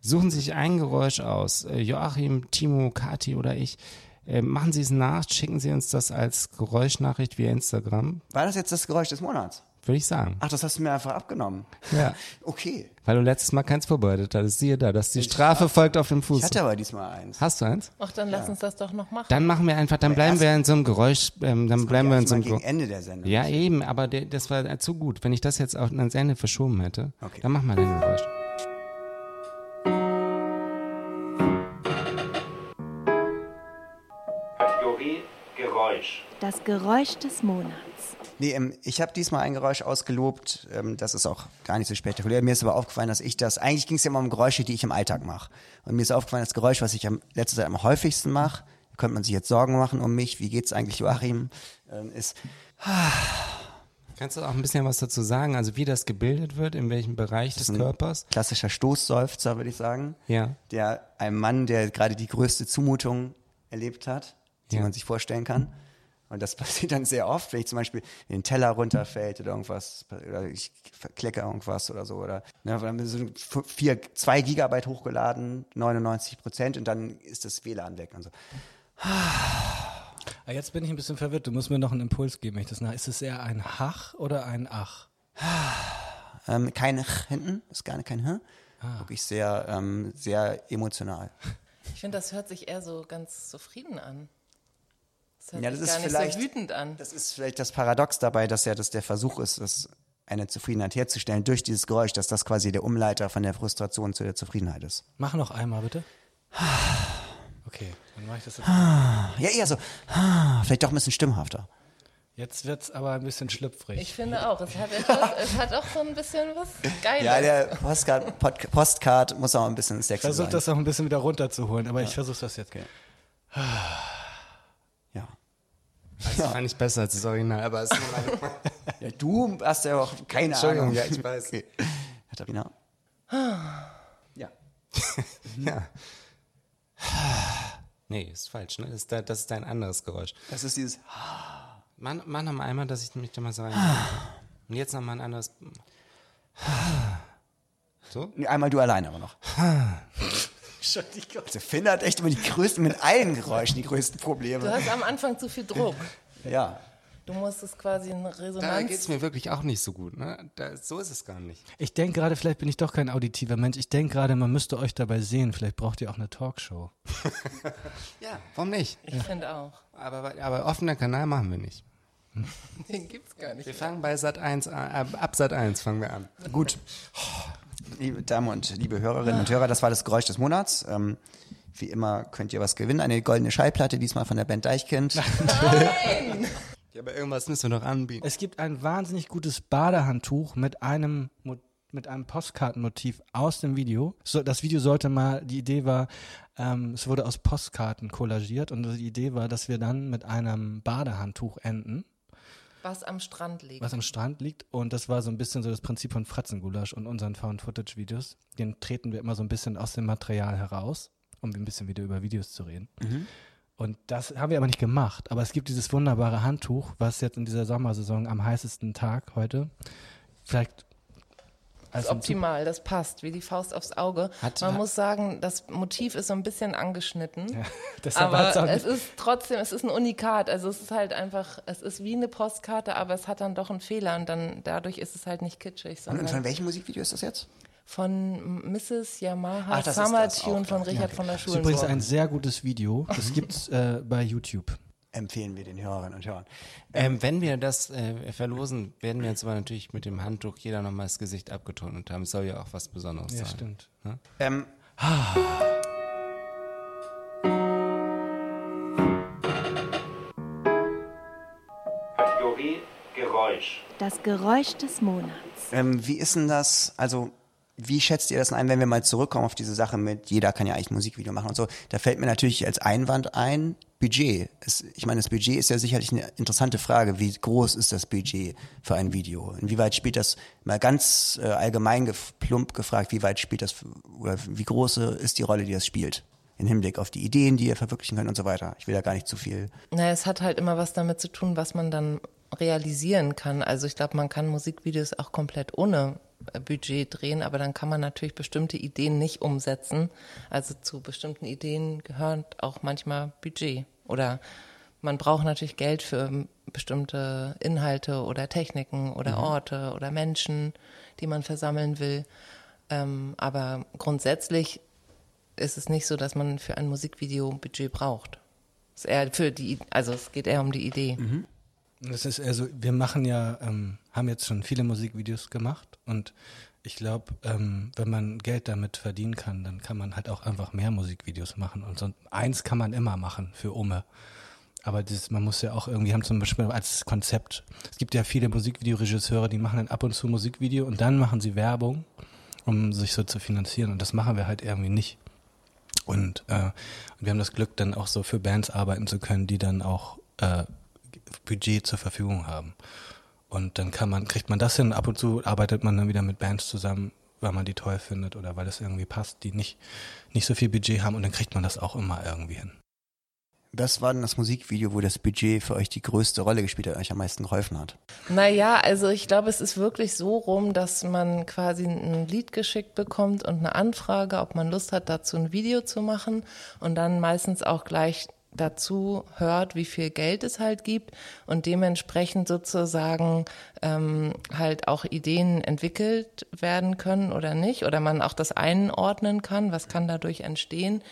[SPEAKER 1] Suchen Sie sich ein Geräusch aus. Äh, Joachim, Timo, Kati oder ich. Äh, machen Sie es nach, schicken Sie uns das als Geräuschnachricht via Instagram,
[SPEAKER 3] War das jetzt das Geräusch des Monats?
[SPEAKER 1] Würde ich sagen.
[SPEAKER 3] Ach, das hast du mir einfach abgenommen.
[SPEAKER 1] Ja.
[SPEAKER 3] Okay.
[SPEAKER 1] Weil du letztes Mal keins vorbereitet hattest. Siehe da, dass die Strafe folgt auf dem
[SPEAKER 3] Ich
[SPEAKER 1] Fuß.
[SPEAKER 3] hatte aber diesmal eins.
[SPEAKER 1] Hast du eins?
[SPEAKER 4] Ach, dann lass uns das doch noch machen.
[SPEAKER 1] Dann machen wir einfach, dann bleiben wir in so einem Geräusch, ähm, dann bleiben wir in so einem
[SPEAKER 3] gegen Ende der Sendung.
[SPEAKER 1] Ja, eben, aber der, das war zu gut. Wenn ich das jetzt auch ans Ende verschoben hätte,
[SPEAKER 3] Okay.
[SPEAKER 1] dann mach mal dein Geräusch.
[SPEAKER 2] Geräusch.
[SPEAKER 6] Das Geräusch des Monats.
[SPEAKER 3] Nee, ähm, ich habe diesmal ein Geräusch ausgelobt, ähm, das ist auch gar nicht so spektakulär. Mir ist aber aufgefallen, dass ich das, eigentlich ging es ja immer um Geräusche, die ich im Alltag mache. Und mir ist aufgefallen, das Geräusch, was ich am letzter Zeit am häufigsten mache, könnte man sich jetzt Sorgen machen um mich, wie geht's eigentlich Joachim, ähm, ist,
[SPEAKER 1] Kannst du auch ein bisschen was dazu sagen? Also wie das gebildet wird, in welchem Bereich des Körpers?
[SPEAKER 3] klassischer Stoßseufzer, würde ich sagen.
[SPEAKER 1] Ja.
[SPEAKER 3] Der einem Mann, der gerade die größte Zumutung erlebt hat, die
[SPEAKER 1] Ja.
[SPEAKER 3] man sich vorstellen kann. Und das passiert dann sehr oft, wenn ich zum Beispiel den Teller runterfällt oder irgendwas, oder ich verklecke irgendwas oder so, oder ne, dann haben wir so vier, zwei Gigabyte hochgeladen, 99 Prozent und dann ist das WLAN weg und so.
[SPEAKER 5] Ah, jetzt bin ich ein bisschen verwirrt. Du musst mir noch einen Impuls geben. wenn Ich das nach. Ist es eher ein Hach oder ein Ach?
[SPEAKER 3] Ähm, kein Ch hinten, ist gar kein H.
[SPEAKER 1] Ah.
[SPEAKER 3] Wirklich sehr, ähm, sehr emotional.
[SPEAKER 4] Ich finde, das hört sich eher so ganz zufrieden an. Das hört
[SPEAKER 3] Ja, das
[SPEAKER 4] sich
[SPEAKER 3] ist
[SPEAKER 4] gar nicht
[SPEAKER 3] vielleicht-
[SPEAKER 4] so wütend an.
[SPEAKER 3] Das ist vielleicht das Paradox dabei, dass ja das der Versuch ist, das eine Zufriedenheit herzustellen durch dieses Geräusch, dass das quasi der Umleiter von der Frustration zu der Zufriedenheit ist.
[SPEAKER 5] Mach noch einmal, bitte. Okay, dann mache ich das jetzt.
[SPEAKER 3] Ja, eher so, vielleicht doch ein bisschen stimmhafter.
[SPEAKER 5] Jetzt wird's aber ein bisschen schlüpfrig.
[SPEAKER 4] Ich finde auch, es hat, etwas, es hat auch so ein bisschen was Geiles.
[SPEAKER 3] Ja, der Postcard, Pod, Postcard muss auch ein bisschen
[SPEAKER 5] Ich
[SPEAKER 3] sexy
[SPEAKER 5] versuche
[SPEAKER 3] sein.
[SPEAKER 5] das auch ein bisschen wieder runterzuholen, aber ich versuche das jetzt.
[SPEAKER 3] ja.
[SPEAKER 1] Das fand ich besser als das Original, aber es ist nur meine
[SPEAKER 3] ja, du hast ja auch keine
[SPEAKER 1] Entschuldigung,
[SPEAKER 3] Ahnung.
[SPEAKER 1] ja, ich weiß.
[SPEAKER 3] Okay. Katharina? Ja.
[SPEAKER 1] Ja. Nee, ist falsch, ne? Das ist, da- das ist ein anderes Geräusch.
[SPEAKER 3] Das ist dieses,
[SPEAKER 1] Mach, mach noch mal einmal, dass ich mich da mal so rein. Und jetzt noch mal ein anderes. So?
[SPEAKER 3] nee, einmal du allein aber noch. Also Finn hat echt immer die größten, mit allen Geräuschen die größten
[SPEAKER 4] Du
[SPEAKER 3] Probleme.
[SPEAKER 4] hast am Anfang zu viel Druck.
[SPEAKER 3] Ja.
[SPEAKER 4] Du musst es quasi in
[SPEAKER 1] Da geht
[SPEAKER 4] Resonanz.
[SPEAKER 1] es mir wirklich auch nicht so gut, ne? Da, so ist es gar nicht.
[SPEAKER 5] Ich denke gerade, vielleicht bin ich doch kein auditiver Mensch. Ich denke gerade, man müsste euch dabei sehen. Vielleicht braucht ihr auch eine Talkshow.
[SPEAKER 1] Ja, warum nicht?
[SPEAKER 4] Ich finde auch.
[SPEAKER 1] Aber, aber offener Kanal machen wir nicht.
[SPEAKER 4] Den gibt's gar nicht.
[SPEAKER 1] Wir fangen bei Sat 1 an, ab Sat 1 fangen wir an.
[SPEAKER 3] Gut. Liebe Damen und liebe Hörerinnen und Hörer, das war das Geräusch des Monats. Ähm, wie immer könnt ihr was gewinnen. Eine goldene Schallplatte, diesmal von der Band Deichkind.
[SPEAKER 1] Ja, aber irgendwas müssen wir doch anbieten.
[SPEAKER 5] Es gibt ein wahnsinnig gutes Badehandtuch mit einem mit einem Postkartenmotiv aus dem Video. So, das Video sollte mal, die Idee war, ähm, es wurde aus Postkarten kollagiert und die Idee war, dass wir dann mit einem Badehandtuch enden,
[SPEAKER 4] Was am Strand liegt.
[SPEAKER 5] was am Strand liegt. Und das war so ein bisschen so das Prinzip von Fratzengulasch und unseren Found-Footage-Videos. Den treten wir immer so ein bisschen aus dem Material heraus, um ein bisschen wieder über Videos zu reden. Und das haben wir aber nicht gemacht. Aber es gibt dieses wunderbare Handtuch, was jetzt in dieser Sommersaison am heißesten Tag heute vielleicht
[SPEAKER 4] Das
[SPEAKER 5] als
[SPEAKER 4] ist optimal, das passt, wie die Faust aufs Auge.
[SPEAKER 1] Hat-
[SPEAKER 4] Man
[SPEAKER 1] hat-
[SPEAKER 4] muss sagen, das Motiv ist so ein bisschen angeschnitten.
[SPEAKER 5] hat's auch
[SPEAKER 4] Aber es ist trotzdem, es ist ein Unikat. Also es ist halt einfach, es ist wie eine Postkarte, aber es hat dann doch einen Fehler und dann dadurch ist es halt nicht kitschig,
[SPEAKER 3] Und von welchem Musikvideo ist das jetzt?
[SPEAKER 4] von Mrs. Yamaha
[SPEAKER 3] Ach, das ist
[SPEAKER 4] Summer
[SPEAKER 3] das
[SPEAKER 4] Tune von
[SPEAKER 3] ja.
[SPEAKER 4] Richard von der
[SPEAKER 5] Das ist übrigens ein sehr gutes Video. Das gibt's äh, bei YouTube.
[SPEAKER 3] Empfehlen wir den Hörerinnen und Hörern.
[SPEAKER 1] Ähm, wenn wir das äh, verlosen, werden wir jetzt aber natürlich mit dem Handtuch jeder nochmal das Gesicht abgetont haben. Es soll ja auch was Besonderes
[SPEAKER 5] Ja,
[SPEAKER 1] sein.
[SPEAKER 5] stimmt.
[SPEAKER 3] Ähm,
[SPEAKER 2] Kategorie Geräusch.
[SPEAKER 6] Das Geräusch des Monats.
[SPEAKER 3] ähm, wie ist denn das, also wie schätzt ihr das ein, wenn wir mal zurückkommen auf diese Sache mit, jeder kann ja eigentlich ein Musikvideo machen und so, da fällt mir natürlich als Einwand ein, Budget. Es, ich meine, das Budget ist ja sicherlich eine interessante Frage. Wie groß ist das Budget für ein Video? Inwieweit spielt das, mal ganz äh, allgemein gef plump gefragt, wie weit spielt das, oder wie groß ist die Rolle, die das spielt? Im Hinblick auf die Ideen, die ihr verwirklichen könnt und so weiter. Ich will da gar nicht zu viel.
[SPEAKER 4] Naja, es hat halt immer was damit zu tun, was man dann realisieren kann. Also ich glaube, man kann Musikvideos auch komplett ohne Budget drehen, aber dann kann man natürlich bestimmte Ideen nicht umsetzen. Also zu bestimmten Ideen gehört auch manchmal Budget Oder man braucht natürlich Geld für bestimmte Inhalte oder Techniken oder Orte oder Menschen, die man versammeln will. Ähm, aber grundsätzlich ist es nicht so, dass man für ein Musikvideo Budget braucht. Es eher für die, also es geht eher um die Idee.
[SPEAKER 5] Das ist also, wir machen ja, ähm, haben jetzt schon viele Musikvideos gemacht und ich glaube, ähm, wenn man Geld damit verdienen kann, dann kann man halt auch einfach mehr Musikvideos machen. Und so eins kann man immer machen für Ome. Aber das, man muss ja auch irgendwie haben zum Beispiel als Konzept. Es gibt ja viele Musikvideoregisseure, die machen dann ab und zu Musikvideo und dann machen sie Werbung, um sich so zu finanzieren. Und das machen wir halt irgendwie nicht. Und, äh, wir haben das Glück, dann auch so für Bands arbeiten zu können, die dann auch äh, Budget zur Verfügung haben. Und dann kann man, kriegt man das hin, ab und zu arbeitet man dann wieder mit Bands zusammen, weil man die toll findet oder weil es irgendwie passt, die nicht, nicht so viel Budget haben und dann kriegt man das auch immer irgendwie hin.
[SPEAKER 3] Was war denn das Musikvideo, wo das Budget für euch die größte Rolle gespielt hat, euch am meisten geholfen hat?
[SPEAKER 4] Naja, also ich glaube, es ist wirklich so rum, dass man quasi ein Lied geschickt bekommt und eine Anfrage, ob man Lust hat, dazu ein Video zu machen und dann meistens auch gleich dazu hört, wie viel Geld es halt gibt und dementsprechend sozusagen ähm, halt auch Ideen entwickelt werden können oder nicht oder man auch das einordnen kann, was kann dadurch entstehen.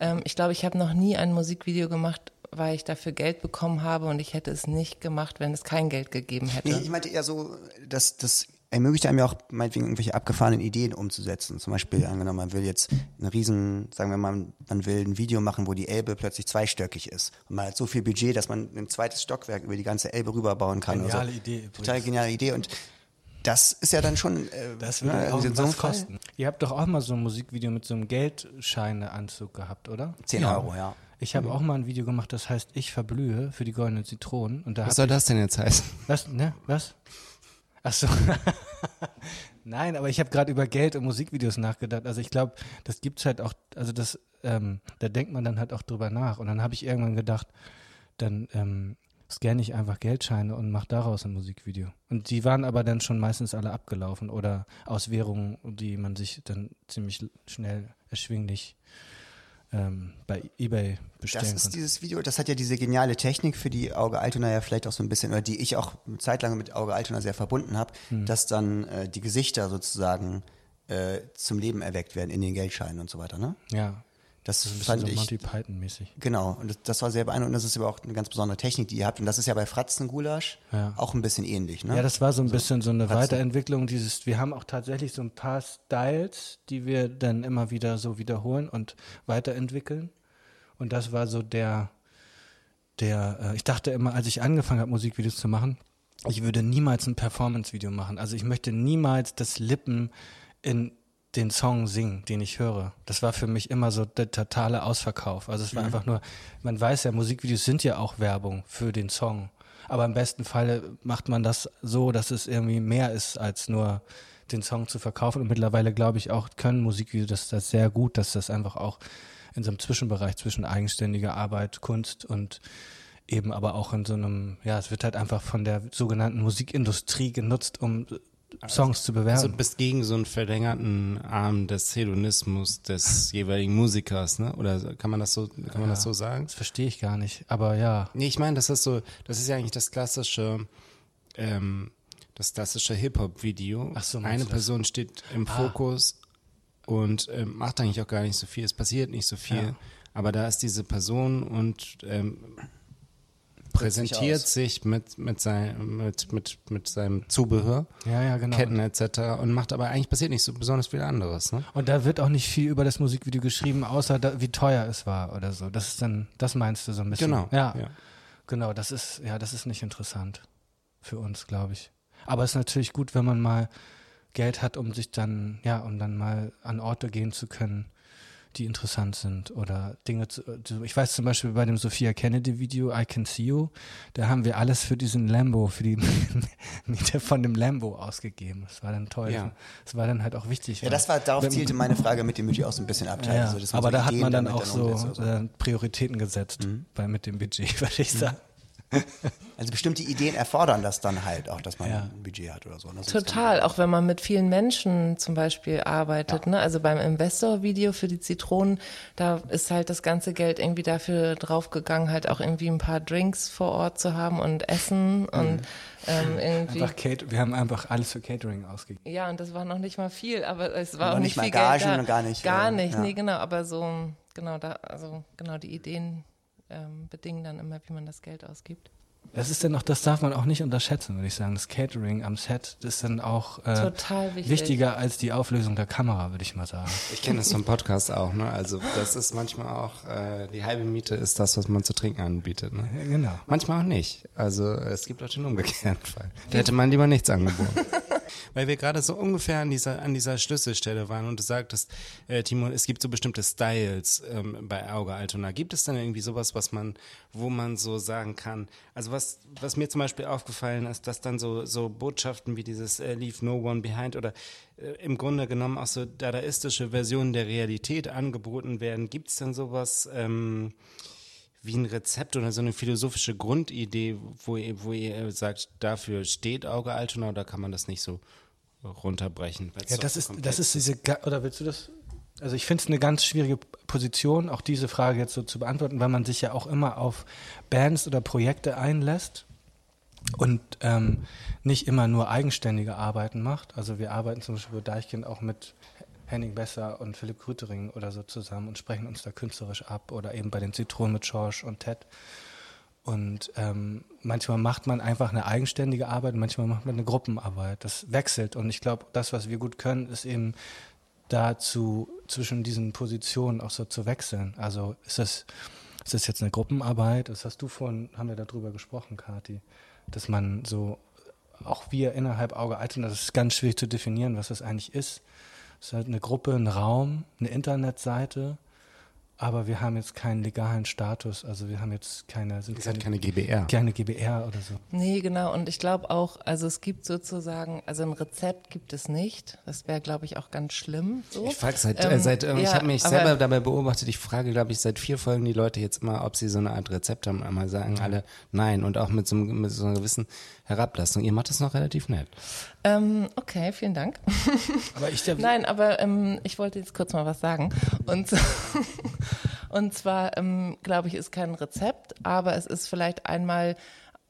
[SPEAKER 4] Ähm, ich glaube, ich habe noch nie ein Musikvideo gemacht, weil ich dafür Geld bekommen habe und ich hätte es nicht gemacht, wenn es kein Geld gegeben hätte.
[SPEAKER 3] Nee, ich meinte eher so, dass das ermöglicht einem ja auch meinetwegen irgendwelche abgefahrenen Ideen umzusetzen. Zum Beispiel angenommen, man will jetzt einen riesen, sagen wir mal, man will ein Video machen, wo die Elbe plötzlich zweistöckig ist. Und man hat so viel Budget, dass man ein zweites Stockwerk über die ganze Elbe rüberbauen kann.
[SPEAKER 5] Geniale
[SPEAKER 3] so.
[SPEAKER 5] Idee übrigens.
[SPEAKER 3] Total geniale Idee und das ist ja dann schon, äh,
[SPEAKER 5] Das
[SPEAKER 3] ne,
[SPEAKER 5] würde auch
[SPEAKER 3] so einem
[SPEAKER 5] was
[SPEAKER 3] Fall
[SPEAKER 5] kosten. Ihr habt doch auch mal so ein Musikvideo mit so einem Geldscheineanzug gehabt, oder?
[SPEAKER 3] 10 Euro, ja.
[SPEAKER 5] Ich habe auch mal ein Video gemacht, das heißt Ich verblühe für die goldenen Zitronen. Und da
[SPEAKER 1] Was soll
[SPEAKER 5] ich,
[SPEAKER 1] das denn jetzt heißen?
[SPEAKER 5] Was? Ne? Was? Ach so. Nein, aber ich habe gerade über Geld und Musikvideos nachgedacht. Also ich glaube, das gibt's halt auch, also das, ähm, da denkt man dann halt auch drüber nach. Und dann habe ich irgendwann gedacht, dann ähm, scanne ich einfach Geldscheine und mache daraus ein Musikvideo. Und die waren aber dann schon meistens alle abgelaufen oder aus Währungen, die man sich dann ziemlich schnell erschwinglich ähm, bei Ebay bestellen
[SPEAKER 3] Das ist
[SPEAKER 5] konnte.
[SPEAKER 3] dieses Video, das hat ja diese geniale Technik, für die Auge Altona ja vielleicht auch so ein bisschen, oder die ich auch eine Zeit lang mit Auge Altona sehr verbunden habe,
[SPEAKER 5] Hm.
[SPEAKER 3] dass dann äh, die Gesichter sozusagen äh, zum Leben erweckt werden in den Geldscheinen und so weiter, ne?
[SPEAKER 5] Ja,
[SPEAKER 3] Das,
[SPEAKER 5] ist ein bisschen so Monty Python-mäßig.
[SPEAKER 3] genau, und das, das war sehr beeindruckend, das ist aber auch eine ganz besondere Technik, die ihr habt, und das ist ja bei Fratzengulasch
[SPEAKER 5] Ja.
[SPEAKER 3] auch ein bisschen ähnlich, ne?
[SPEAKER 5] Ja, das war so ein bisschen so eine
[SPEAKER 3] Hat's-
[SPEAKER 5] Weiterentwicklung dieses, wir haben auch tatsächlich so ein paar Styles, die wir dann immer wieder so wiederholen und weiterentwickeln. Und das war so der, der, äh, ich dachte immer, als ich angefangen habe, Musikvideos zu machen, ich würde niemals ein Performance-Video machen. Also ich möchte niemals das Lippen in den Song singen, den ich höre. Das war für mich immer so der totale Ausverkauf. Also es war einfach nur, man weiß ja, Musikvideos sind ja auch Werbung für den Song. Aber im besten Falle macht man das so, dass es irgendwie mehr ist, als nur den Song zu verkaufen. Und mittlerweile glaube ich auch, können Musikvideos das, das sehr gut, dass das einfach auch in so einem Zwischenbereich zwischen eigenständiger Arbeit, Kunst und eben aber auch in so einem, ja, es wird halt einfach von der sogenannten Musikindustrie genutzt, um Songs zu bewerben.
[SPEAKER 1] Also bist gegen so einen verlängerten Arm des Hedonismus des jeweiligen Musikers, ne? Oder kann man das so, kann man das so sagen?
[SPEAKER 5] das verstehe ich gar nicht, aber ja.
[SPEAKER 1] Nee, ich meine, das ist so, das ist ja eigentlich das klassische, ähm, das klassische Hip-Hop-Video.
[SPEAKER 5] Ach so,
[SPEAKER 1] Eine
[SPEAKER 5] du das?
[SPEAKER 1] Person steht im Fokus und ähm, macht eigentlich auch gar nicht so viel. Es passiert nicht so viel.
[SPEAKER 5] Ja.
[SPEAKER 1] Aber da ist diese Person und ähm, präsentiert sich mit, mit, sein, mit, mit, mit seinem Zubehör,
[SPEAKER 5] Ja, ja, genau.
[SPEAKER 1] Ketten etc. und macht aber eigentlich passiert nicht so besonders viel anderes. Ne?
[SPEAKER 5] Und da wird auch nicht viel über das Musikvideo geschrieben, außer da, wie teuer es war oder so. Das ist dann, das meinst du so ein bisschen.
[SPEAKER 1] Genau.
[SPEAKER 5] Ja,
[SPEAKER 1] ja.
[SPEAKER 5] genau. Das ist, ja, das ist nicht interessant für uns, glaube ich. Aber es ist natürlich gut, wenn man mal Geld hat, um sich dann, ja, um dann mal an Orte gehen zu können, die interessant sind oder Dinge zu, ich weiß zum Beispiel bei dem Sophia Kennedy Video I Can See You, da haben wir alles für diesen Lambo, für die Miete von dem Lambo ausgegeben. Das war dann toll.
[SPEAKER 1] Ja.
[SPEAKER 5] Das war dann halt auch wichtig.
[SPEAKER 3] Ja, das war, darauf
[SPEAKER 5] wenn-
[SPEAKER 3] zielte meine Frage mit dem Budget auch so ein bisschen ab.
[SPEAKER 5] ja,
[SPEAKER 3] also,
[SPEAKER 5] aber
[SPEAKER 3] so
[SPEAKER 5] da hat
[SPEAKER 3] Ideen
[SPEAKER 5] man dann auch so,
[SPEAKER 3] oder
[SPEAKER 5] Äh, Prioritäten gesetzt bei, mit dem Budget, würde ich sagen.
[SPEAKER 3] Also bestimmte Ideen erfordern das dann halt auch, dass man
[SPEAKER 5] Ja.
[SPEAKER 3] ein Budget hat oder so. ne?
[SPEAKER 4] Total, auch wenn man mit vielen Menschen zum Beispiel arbeitet. Ne? Also beim Investor-Video für die Zitronen, da ist halt das ganze Geld irgendwie dafür draufgegangen, halt auch irgendwie ein paar Drinks vor Ort zu haben und Essen und ähm, irgendwie.
[SPEAKER 5] Einfach Cater wir haben einfach alles für Catering ausgegeben.
[SPEAKER 4] Ja, und das war noch nicht mal viel, aber es war
[SPEAKER 3] noch
[SPEAKER 4] auch
[SPEAKER 3] nicht
[SPEAKER 4] nicht
[SPEAKER 3] mal
[SPEAKER 4] viel
[SPEAKER 3] Gagen
[SPEAKER 4] Geld da.
[SPEAKER 3] und gar nicht,
[SPEAKER 4] Gar nicht,
[SPEAKER 3] ja.
[SPEAKER 4] nee, genau, aber so, genau, da, also genau, die Ideen ähm, bedingen dann immer, wie man das Geld ausgibt.
[SPEAKER 5] Das ist dann auch, das darf man auch nicht unterschätzen, würde ich sagen. Das Catering am Set das ist dann auch äh,
[SPEAKER 4] Total wichtig.
[SPEAKER 5] wichtiger als die Auflösung der Kamera, würde ich mal sagen.
[SPEAKER 1] Ich kenne das vom Podcast auch, ne? Also das ist manchmal auch, äh, die halbe Miete ist das, was man zu trinken anbietet, ne?
[SPEAKER 5] Ja, genau.
[SPEAKER 1] Manchmal auch nicht. Also es gibt auch den umgekehrten Fall. Da hätte man lieber nichts angeboten. Weil wir gerade so ungefähr an dieser, an dieser Schlüsselstelle waren und du sagtest, äh, Timo, es gibt so bestimmte Styles ähm, bei Auge Altona. Gibt es dann irgendwie sowas, was man, wo man so sagen kann, also was, was mir zum Beispiel aufgefallen ist, dass dann so, so Botschaften wie dieses äh, Leave No One Behind oder äh, im Grunde genommen auch so dadaistische Versionen der Realität angeboten werden. Gibt es dann sowas, ähm, wie ein Rezept oder so eine philosophische Grundidee, wo ihr, wo ihr sagt, dafür steht Auge Altona oder kann man das nicht so runterbrechen?
[SPEAKER 5] Ja, das ist, das ist diese, oder willst du das? Also ich finde es eine ganz schwierige Position, auch diese Frage jetzt so zu beantworten, weil man sich ja auch immer auf Bands oder Projekte einlässt und ähm, nicht immer nur eigenständige Arbeiten macht. Also wir arbeiten zum Beispiel bei Deichkind auch mit Henning Besser und Philipp Krütering oder so zusammen und sprechen uns da künstlerisch ab oder eben bei den Zitronen mit George und Ted. Und ähm, manchmal macht man einfach eine eigenständige Arbeit, manchmal macht man eine Gruppenarbeit. Das wechselt. Und ich glaube, das, was wir gut können, ist eben dazu zwischen diesen Positionen auch so zu wechseln. Also ist das, ist das jetzt eine Gruppenarbeit? Das hast du vorhin, haben wir darüber gesprochen, Kati, dass man so, auch wir innerhalb Auge Altona, das ist ganz schwierig zu definieren, was das eigentlich ist. Es ist halt eine Gruppe, ein Raum, eine Internetseite, aber wir haben jetzt keinen legalen Status, also wir haben jetzt keine, sind
[SPEAKER 1] seid keine GBR.
[SPEAKER 5] keine GBR oder so.
[SPEAKER 4] Nee, genau. Und ich glaube auch, also es gibt sozusagen, also ein Rezept gibt es nicht. Das wäre, glaube ich, auch ganz schlimm. So.
[SPEAKER 1] Ich frage seit, äh,
[SPEAKER 4] Ähm,
[SPEAKER 1] seit ähm, ich
[SPEAKER 4] ja,
[SPEAKER 1] habe mich selber dabei beobachtet, ich frage, glaube ich, seit vier Folgen die Leute jetzt immer, ob sie so eine Art Rezept haben. Einmal sagen alle nein und auch mit so, einem- mit so einer gewissen Herablassung. Ihr macht das noch relativ nett.
[SPEAKER 4] Ähm, okay, vielen Dank.
[SPEAKER 5] Aber ich,
[SPEAKER 4] Nein, aber ähm, ich wollte jetzt kurz mal was sagen. Und, und zwar, ähm, glaube ich, ist kein Rezept, aber es ist vielleicht einmal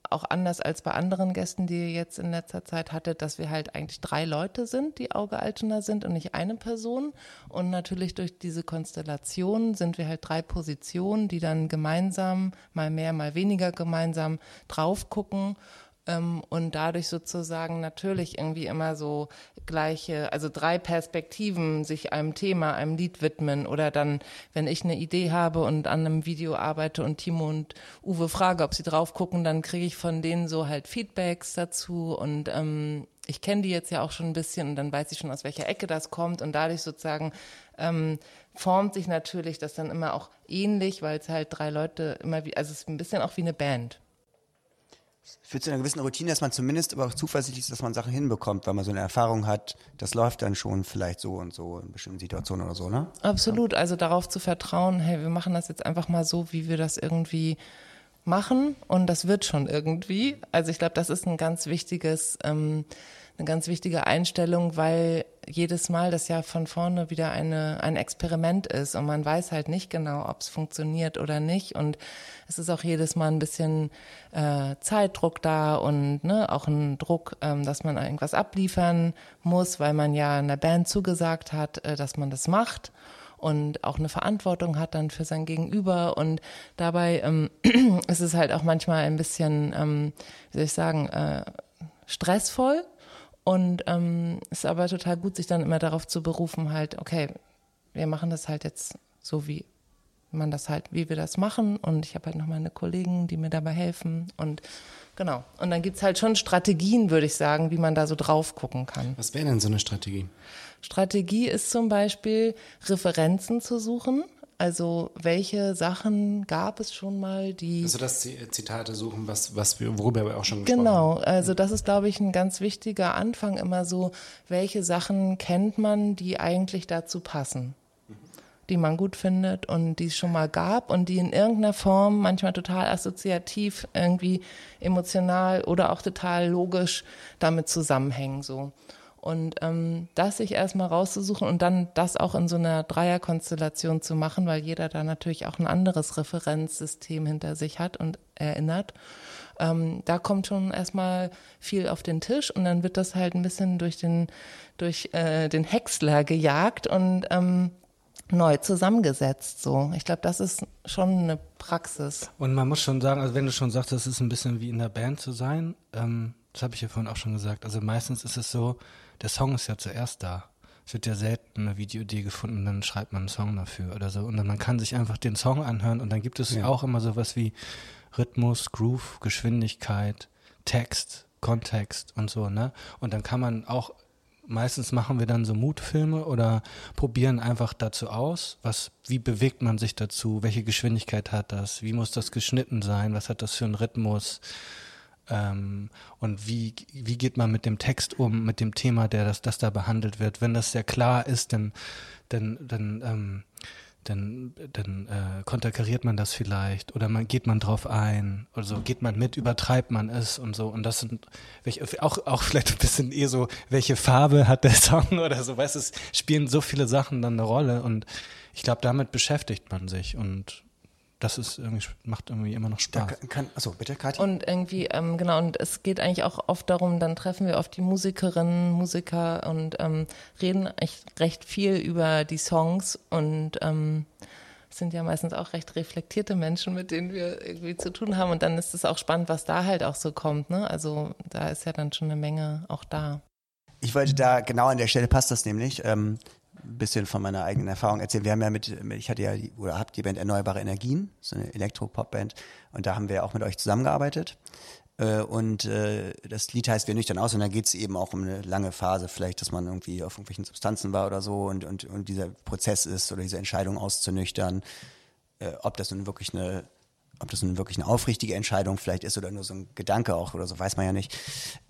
[SPEAKER 4] auch anders als bei anderen Gästen, die ihr jetzt in letzter Zeit hattet, dass wir halt eigentlich drei Leute sind, die Auge Altona sind und nicht eine Person. Und natürlich durch diese Konstellation sind wir halt drei Positionen, die dann gemeinsam, mal mehr, mal weniger gemeinsam drauf gucken ähm, und dadurch sozusagen natürlich irgendwie immer so gleiche, also drei Perspektiven sich einem Thema, einem Lied widmen. Oder dann, wenn ich eine Idee habe und an einem Video arbeite und Timo und Uwe frage, ob sie drauf gucken, dann kriege ich von denen so halt Feedbacks dazu. Und ähm, ich kenne die jetzt ja auch schon ein bisschen und dann weiß ich schon, aus welcher Ecke das kommt. Und dadurch sozusagen ähm, formt sich natürlich das dann immer auch ähnlich, weil es halt drei Leute immer wie, also es ist ein bisschen auch wie eine Band.
[SPEAKER 3] Führt zu einer gewissen Routine, dass man zumindest aber auch zuversichtlich ist, dass man Sachen hinbekommt, weil man so eine Erfahrung hat, das läuft dann schon vielleicht so und so in bestimmten Situationen oder so, ne?
[SPEAKER 4] Absolut, also darauf zu vertrauen, hey, wir machen das jetzt einfach mal so, wie wir das irgendwie machen und das wird schon irgendwie. Also ich glaube, das ist ein ganz wichtiges, ähm, eine ganz wichtige Einstellung, weil jedes Mal das ja von vorne wieder eine, ein Experiment ist und man weiß halt nicht genau, ob es funktioniert oder nicht und es ist auch jedes Mal ein bisschen äh, Zeitdruck da und ne, auch ein Druck, ähm, dass man irgendwas abliefern muss, weil man ja einer Band zugesagt hat, äh, dass man das macht und auch eine Verantwortung hat dann für sein Gegenüber. Und dabei ähm, ist es halt auch manchmal ein bisschen, ähm, wie soll ich sagen, äh, stressvoll. Und ähm, ist aber total gut, sich dann immer darauf zu berufen, halt, okay, wir machen das halt jetzt so, wie man das halt, wie wir das machen. Und ich habe halt noch meine Kollegen, die mir dabei helfen. Und genau. Und dann gibt's halt schon Strategien, würde ich sagen, wie man da so drauf gucken kann.
[SPEAKER 1] Was wäre denn so eine Strategie?
[SPEAKER 4] Strategie ist zum Beispiel, Referenzen zu suchen. Also welche Sachen gab es schon mal, die
[SPEAKER 1] Also das Z- Zitate suchen, was, was wir, worüber wir auch schon gesprochen
[SPEAKER 4] Genau,
[SPEAKER 1] haben.
[SPEAKER 4] also das ist, glaube ich, ein ganz wichtiger Anfang immer so, welche Sachen kennt man, die eigentlich dazu passen. die man gut findet und die es schon mal gab und die in irgendeiner Form manchmal total assoziativ, irgendwie emotional oder auch total logisch damit zusammenhängen so. Und ähm, das sich erstmal rauszusuchen und dann das auch in so einer Dreierkonstellation zu machen, weil jeder da natürlich auch ein anderes Referenzsystem hinter sich hat und erinnert. Ähm, da kommt schon erstmal viel auf den Tisch und dann wird das halt ein bisschen durch den, durch äh, den Häcksler gejagt und ähm, neu zusammengesetzt. So, ich glaube, das ist schon eine Praxis.
[SPEAKER 5] Und man muss schon sagen, also wenn du schon sagst, das ist ein bisschen wie in der Band zu sein, ähm, das habe ich ja vorhin auch schon gesagt. Also meistens ist es so, der Song ist ja zuerst da. Es wird ja selten eine Videoidee gefunden, dann schreibt man einen Song dafür oder so. Und dann man kann sich einfach den Song anhören und dann gibt es ja. auch immer sowas wie Rhythmus, Groove, Geschwindigkeit, Text, Kontext und so, ne? Und dann kann man auch meistens machen wir dann so Mutfilme oder probieren einfach dazu aus, was, wie bewegt man sich dazu, welche Geschwindigkeit hat das, wie muss das geschnitten sein, was hat das für einen Rhythmus ähm, und wie, wie geht man mit dem Text um, mit dem Thema, der das, das da behandelt wird. Wenn das sehr klar ist, dann, dann, dann ähm, dann, dann äh, konterkariert man das vielleicht oder man geht man drauf ein oder so, geht man mit, übertreibt man es und so. Und das sind welche, auch, auch vielleicht ein bisschen eher so, welche Farbe hat der Song oder so, weißt du, es spielen so viele Sachen dann eine Rolle und ich glaube, damit beschäftigt man sich und das ist irgendwie, macht irgendwie immer noch Spaß.
[SPEAKER 3] Kann, kann, achso, bitte, Katja.
[SPEAKER 4] Und irgendwie, ähm, genau, und es geht eigentlich auch oft darum, dann treffen wir oft die Musikerinnen, Musiker und ähm, reden echt recht viel über die Songs und ähm, sind ja meistens auch recht reflektierte Menschen, mit denen wir irgendwie zu tun haben. Und dann ist es auch spannend, was da halt auch so kommt. Ne? Also da ist ja dann schon eine Menge auch da.
[SPEAKER 3] Ich wollte da genau an der Stelle passt das nämlich. Ähm, ein bisschen von meiner eigenen Erfahrung erzählen. Wir haben ja mit, ich hatte ja die, oder habt die Band Erneuerbare Energien, so eine Elektro-Pop-Band, und da haben wir auch mit euch zusammengearbeitet. Äh, und äh, das Lied heißt Wir nüchtern aus und da geht es eben auch um eine lange Phase, vielleicht, dass man irgendwie auf irgendwelchen Substanzen war oder so und, und, und dieser Prozess ist oder diese Entscheidung auszunüchtern, äh, ob das nun wirklich eine ob das nun wirklich eine aufrichtige Entscheidung vielleicht ist oder nur so ein Gedanke auch oder so, weiß man ja nicht.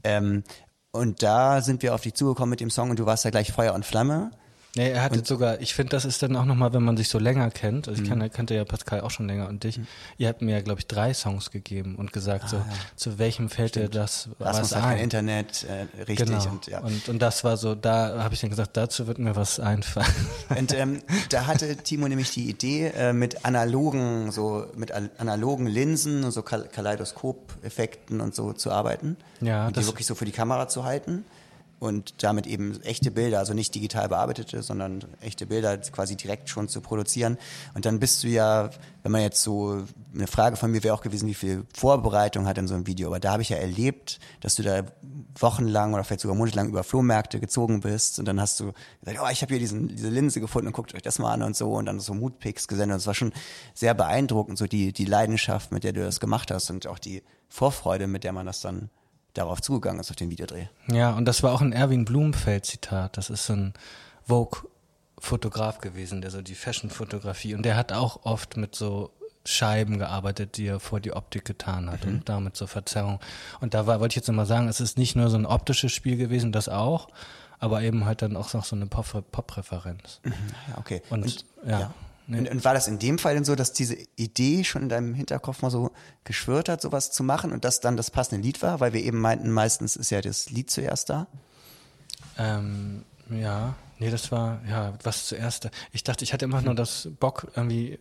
[SPEAKER 3] Ähm, und da sind wir auf dich zugekommen mit dem Song und du warst ja gleich Feuer und Flamme.
[SPEAKER 5] Nee, er hatte sogar, ich finde, das ist dann auch nochmal, wenn man sich so länger kennt, also ich mhm. kann, kannte ja Pascal auch schon länger und dich, mhm. ihr habt mir ja, glaube ich, drei Songs gegeben und gesagt, ah, so, ja. zu welchem fällt dir das
[SPEAKER 3] was, was ein? kein Internet, äh, richtig.
[SPEAKER 5] Genau. Und, ja. und, und das war so, da habe ich dann gesagt, dazu wird mir was einfallen.
[SPEAKER 3] Und ähm, da hatte Timo nämlich die Idee, äh, mit analogen, so mit analogen Linsen, so Kaleidoskop-Effekten und so zu arbeiten. Ja. Und die wirklich so für die Kamera zu halten und damit eben echte Bilder, also nicht digital bearbeitete, sondern echte Bilder quasi direkt schon zu produzieren. Und dann bist du ja, wenn man jetzt so, eine Frage von mir wäre auch gewesen, wie viel Vorbereitung hat in so einem Video. Aber da habe ich ja erlebt, dass du da wochenlang oder vielleicht sogar monatelang über Flohmärkte gezogen bist und dann hast du gesagt, oh, ich habe hier diesen, diese Linse gefunden und guckt euch das mal an und so und dann so Moodpicks gesendet. Und es war schon sehr beeindruckend, so die, die Leidenschaft, mit der du das gemacht hast und auch die Vorfreude, mit der man das dann darauf zugegangen ist, auf den Videodreh.
[SPEAKER 5] Ja, und das war auch ein Erwin Blumenfeld-Zitat. Das ist so ein Vogue-Fotograf gewesen, der so die Fashion-Fotografie und der hat auch oft mit so Scheiben gearbeitet, die er vor die Optik getan hat mhm. und damit so Verzerrung. Und da war, wollte ich jetzt nochmal sagen, es ist nicht nur so ein optisches Spiel gewesen, das auch, aber eben halt dann auch noch so eine Pop-Referenz.
[SPEAKER 3] Mhm. Ja, okay.
[SPEAKER 5] Und, und ja. ja.
[SPEAKER 3] Nee. Und, und, war das in dem Fall denn so, dass diese Idee schon in deinem Hinterkopf mal so geschwört hat, sowas zu machen und das dann das passende Lied war? Weil wir eben meinten, meistens ist ja das Lied zuerst da.
[SPEAKER 5] Ähm, ja, nee, das war, ja, was zuerst da. Ich dachte, ich hatte immer nur das Bock, irgendwie,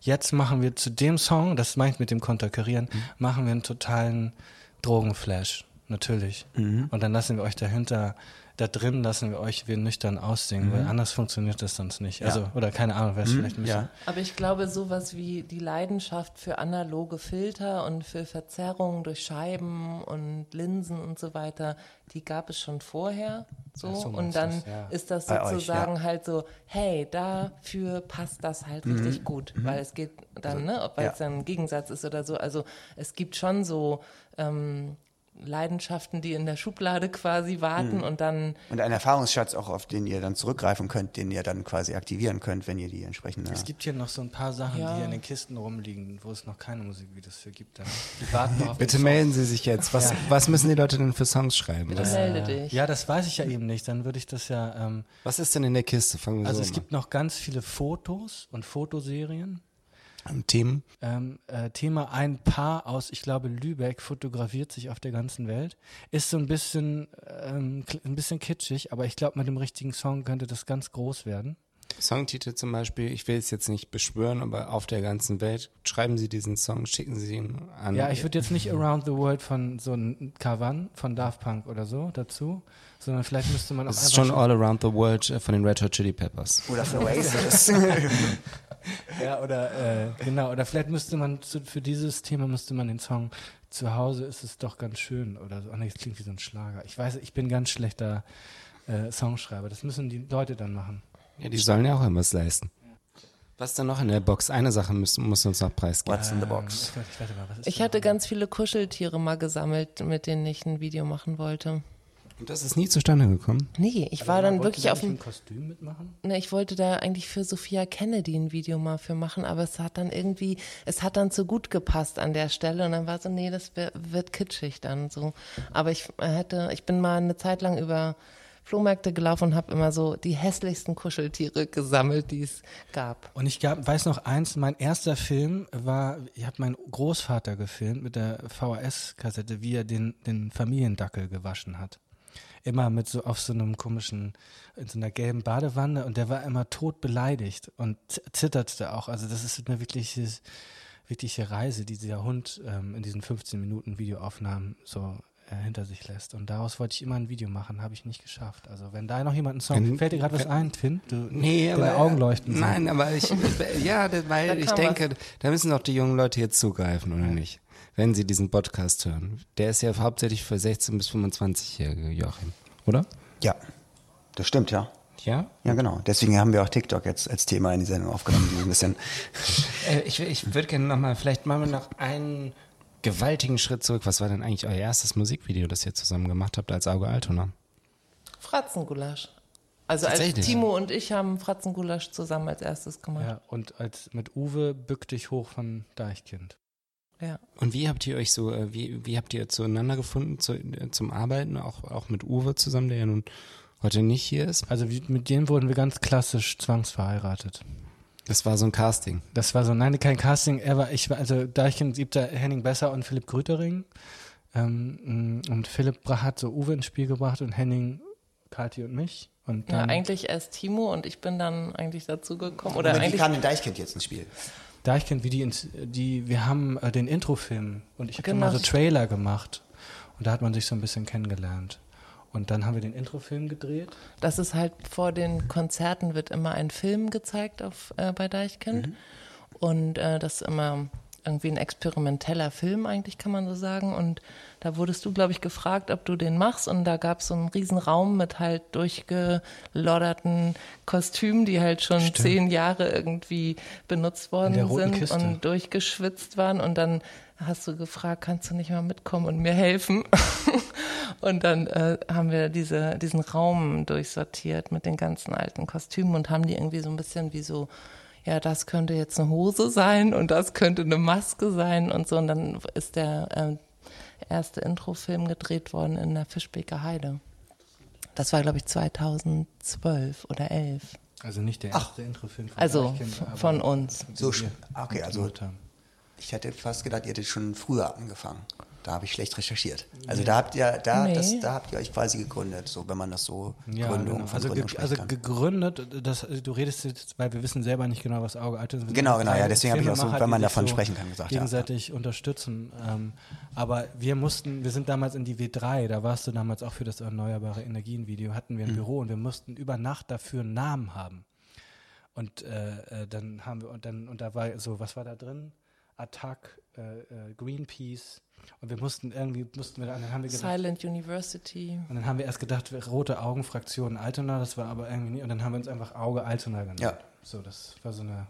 [SPEAKER 5] jetzt machen wir zu dem Song, das meint mit dem Konterkarieren, mhm. machen wir einen totalen Drogenflash. Natürlich. Mhm. Und dann lassen wir euch dahinter da drin lassen wir euch wir nüchtern aussingen, mhm. weil anders funktioniert das sonst nicht. Also, ja. oder keine Ahnung, wäre es mhm. vielleicht ein bisschen. Ja.
[SPEAKER 4] Aber ich glaube, sowas wie die Leidenschaft für analoge Filter und für Verzerrungen durch Scheiben und Linsen und so weiter, die gab es schon vorher. So, so und dann das, ja. ist das sozusagen euch, halt so, hey, dafür passt das halt mhm. richtig gut, mhm. weil es geht dann, also, ne, ob weil es dann ein Gegensatz ist oder so. Also es gibt schon so ähm, Leidenschaften, die in der Schublade quasi warten und dann
[SPEAKER 3] Und ein Erfahrungsschatz auch, auf den ihr dann zurückgreifen könnt, den ihr dann quasi aktivieren könnt, wenn ihr die entsprechende.
[SPEAKER 5] Es gibt hier noch so ein paar Sachen,
[SPEAKER 4] Ja.
[SPEAKER 5] die hier in den Kisten rumliegen, wo es noch keine Musikvideos für gibt. Dann. Die warten noch auf
[SPEAKER 1] Bitte melden Sie sich jetzt. Was, was müssen die Leute denn für Songs schreiben?
[SPEAKER 4] bitte
[SPEAKER 1] Das,
[SPEAKER 4] melde dich.
[SPEAKER 5] Ja, das weiß ich ja eben nicht. Dann würde ich das ja. Ähm,
[SPEAKER 1] was ist denn in der Kiste? Fangen wir
[SPEAKER 5] also
[SPEAKER 1] so
[SPEAKER 5] es
[SPEAKER 1] an.
[SPEAKER 5] gibt noch ganz viele Fotos und Fotoserien.
[SPEAKER 1] Themen.
[SPEAKER 5] Ähm, äh, Thema ein Paar aus, ich glaube, Lübeck fotografiert sich auf der ganzen Welt. Ist so ein bisschen, ähm, ein bisschen kitschig, aber ich glaube, mit dem richtigen Song könnte das ganz groß werden.
[SPEAKER 1] Songtitel zum Beispiel, ich will es jetzt nicht beschwören, aber auf der ganzen Welt. Schreiben Sie diesen Song, schicken Sie ihn an.
[SPEAKER 5] Ja, ich würde jetzt nicht Around the World von so einem Kavan von Daft Punk oder so dazu, sondern vielleicht müsste man auch
[SPEAKER 1] Das ist schon All Around the World äh, von den Red Hot Chili Peppers.
[SPEAKER 3] Oder für Oasis.
[SPEAKER 5] Ja, oder äh, genau, oder vielleicht müsste man zu, für dieses Thema müsste man den Song Zu Hause ist es doch ganz schön oder so. Oh nee, das klingt wie so ein Schlager. Ich weiß, ich bin ganz schlechter äh, Songschreiber. Das müssen die Leute dann machen.
[SPEAKER 1] Ja, die sollen ja auch irgendwas leisten. Was ist denn noch in der Box? Eine Sache muss, muss uns noch preisgeben.
[SPEAKER 3] What's in the box?
[SPEAKER 5] Ähm, ich warte mal, was ist
[SPEAKER 4] Ich hatte ganz viele Kuscheltiere mal gesammelt, mit denen ich ein Video machen wollte.
[SPEAKER 1] Und das ist nie zustande gekommen.
[SPEAKER 4] Nee, ich war dann wirklich auf dem
[SPEAKER 5] ein Kostüm mitmachen?
[SPEAKER 4] Ne, ich wollte da eigentlich für Sophia Kennedy ein Video mal für machen, aber es hat dann irgendwie, es hat dann zu gut gepasst an der Stelle und dann war so, nee, das wird kitschig dann so. Aber ich hätte, ich bin mal eine Zeit lang über Flohmärkte gelaufen und habe immer so die hässlichsten Kuscheltiere gesammelt, die es gab.
[SPEAKER 5] Und ich gab, weiß noch eins, mein erster Film war, ich habe meinen Großvater gefilmt mit der VHS-Kassette, wie er den, den Familiendackel gewaschen hat. Immer mit so auf so einem komischen, in so einer gelben Badewanne und der war immer tot beleidigt und zitterte auch. Also das ist eine wirkliche, wirkliche Reise, die dieser Hund ähm, in diesen 15 Minuten Videoaufnahmen so äh, hinter sich lässt. Und daraus wollte ich immer ein Video machen, habe ich nicht geschafft. Also wenn da noch jemand einen Song,
[SPEAKER 1] Wenn-
[SPEAKER 5] fällt dir gerade was ein, Finn? Du,
[SPEAKER 1] Nee, aber
[SPEAKER 5] Augen leuchten so.
[SPEAKER 1] Nein, aber ich, ja, das- weil ich denke, da müssen doch die jungen Leute jetzt zugreifen, oder nicht? Wenn sie diesen Podcast hören. Der ist ja hauptsächlich für 16 bis 25-Jährige, Joachim, oder?
[SPEAKER 3] Ja, das stimmt, ja.
[SPEAKER 1] Ja?
[SPEAKER 3] Ja, genau. Deswegen haben wir auch TikTok jetzt als Thema in die Sendung aufgenommen, ein bisschen.
[SPEAKER 1] Äh, ich ich würde gerne nochmal, vielleicht machen wir noch einen gewaltigen Schritt zurück. Was war denn eigentlich euer erstes Musikvideo, das ihr zusammen gemacht habt als Auge Altona?
[SPEAKER 4] Fratzengulasch. Also als? Timo und ich haben Fratzengulasch zusammen als erstes gemacht.
[SPEAKER 5] Ja, und als mit Uwe bück dich hoch von Deichkind.
[SPEAKER 4] Ja.
[SPEAKER 1] Und wie habt ihr euch so, äh, wie, wie habt ihr zueinander gefunden zu, äh, zum Arbeiten, auch, auch mit Uwe zusammen, der ja nun heute nicht hier ist?
[SPEAKER 5] Also wie, mit denen wurden wir ganz klassisch zwangsverheiratet.
[SPEAKER 1] Das war so ein Casting.
[SPEAKER 5] Das war so, nein, kein Casting, er war, ich war, also Deichkind gibt da Henning Besser und Philipp Grütering. Ähm, mh, und Philipp hat so Uwe ins Spiel gebracht und Henning, Kathi und mich. Und
[SPEAKER 4] ja,
[SPEAKER 5] dann
[SPEAKER 4] eigentlich erst Timo und ich bin dann eigentlich dazu gekommen. Oder
[SPEAKER 3] Aber
[SPEAKER 4] eigentlich
[SPEAKER 3] kam denn Deichkind jetzt ins Spiel?
[SPEAKER 5] Deichkind, wie die, ins, die wir haben äh, den Introfilm und ich habe
[SPEAKER 4] Genau.
[SPEAKER 5] mal so Trailer gemacht. Und da hat man sich so ein bisschen kennengelernt. Und dann haben wir den Introfilm gedreht.
[SPEAKER 4] Das ist halt vor den Konzerten wird immer ein Film gezeigt auf, äh, bei Deichkind. Und äh, das ist immer irgendwie ein experimenteller Film, eigentlich kann man so sagen. Und da wurdest du, glaube ich, gefragt, ob du den machst. Und da gab es so einen riesen Raum mit halt durchgelodderten Kostümen, die halt schon zehn Jahre irgendwie benutzt worden sind
[SPEAKER 5] Kiste.
[SPEAKER 4] und durchgeschwitzt waren. Und dann hast du gefragt, kannst du nicht mal mitkommen und mir helfen? Und dann äh, haben wir diese, diesen Raum durchsortiert mit den ganzen alten Kostümen und haben die irgendwie so ein bisschen wie so, ja, das könnte jetzt eine Hose sein und das könnte eine Maske sein und so. Und dann ist der äh, erste Introfilm gedreht worden in der Fischbeker Heide. Das war, glaube ich, 2012 oder 11.
[SPEAKER 5] Also nicht der erste Introfilm von
[SPEAKER 4] Also
[SPEAKER 5] aber
[SPEAKER 4] von uns.
[SPEAKER 3] So, sch- okay, also ich hätte fast gedacht, ihr hättet schon früher angefangen. Da habe ich schlecht recherchiert. Also da habt ihr, da,
[SPEAKER 4] Nee.
[SPEAKER 3] das, da habt ihr euch quasi gegründet, so wenn man das so
[SPEAKER 5] Ja,
[SPEAKER 3] Gründung
[SPEAKER 5] genau.
[SPEAKER 3] von
[SPEAKER 5] also,
[SPEAKER 3] Gründung
[SPEAKER 5] ge also
[SPEAKER 3] kann.
[SPEAKER 5] gegründet, das, du redest jetzt, weil wir wissen selber nicht genau, was Auge alt ist.
[SPEAKER 3] Genau, genau, ja, deswegen habe ich auch so, wenn man davon sprechen kann, gesagt, ja.
[SPEAKER 5] Gegenseitig unterstützen. Ähm, aber wir mussten, wir sind damals in die W3, da warst du damals auch für das Erneuerbare Energien Video, hatten wir ein
[SPEAKER 3] Mhm.
[SPEAKER 5] Büro und wir mussten über Nacht dafür einen Namen haben. Und äh, äh, dann haben wir, und dann, und da war so, was war da drin? Attack, äh, äh, Greenpeace. Und wir mussten irgendwie, mussten wir, dann haben wir gedacht,
[SPEAKER 4] Silent University.
[SPEAKER 5] und dann haben wir erst gedacht, rote Augenfraktion Altona, das war aber irgendwie nie. Und dann haben wir uns einfach Auge Altona genannt.
[SPEAKER 3] Ja.
[SPEAKER 5] So, das war so eine.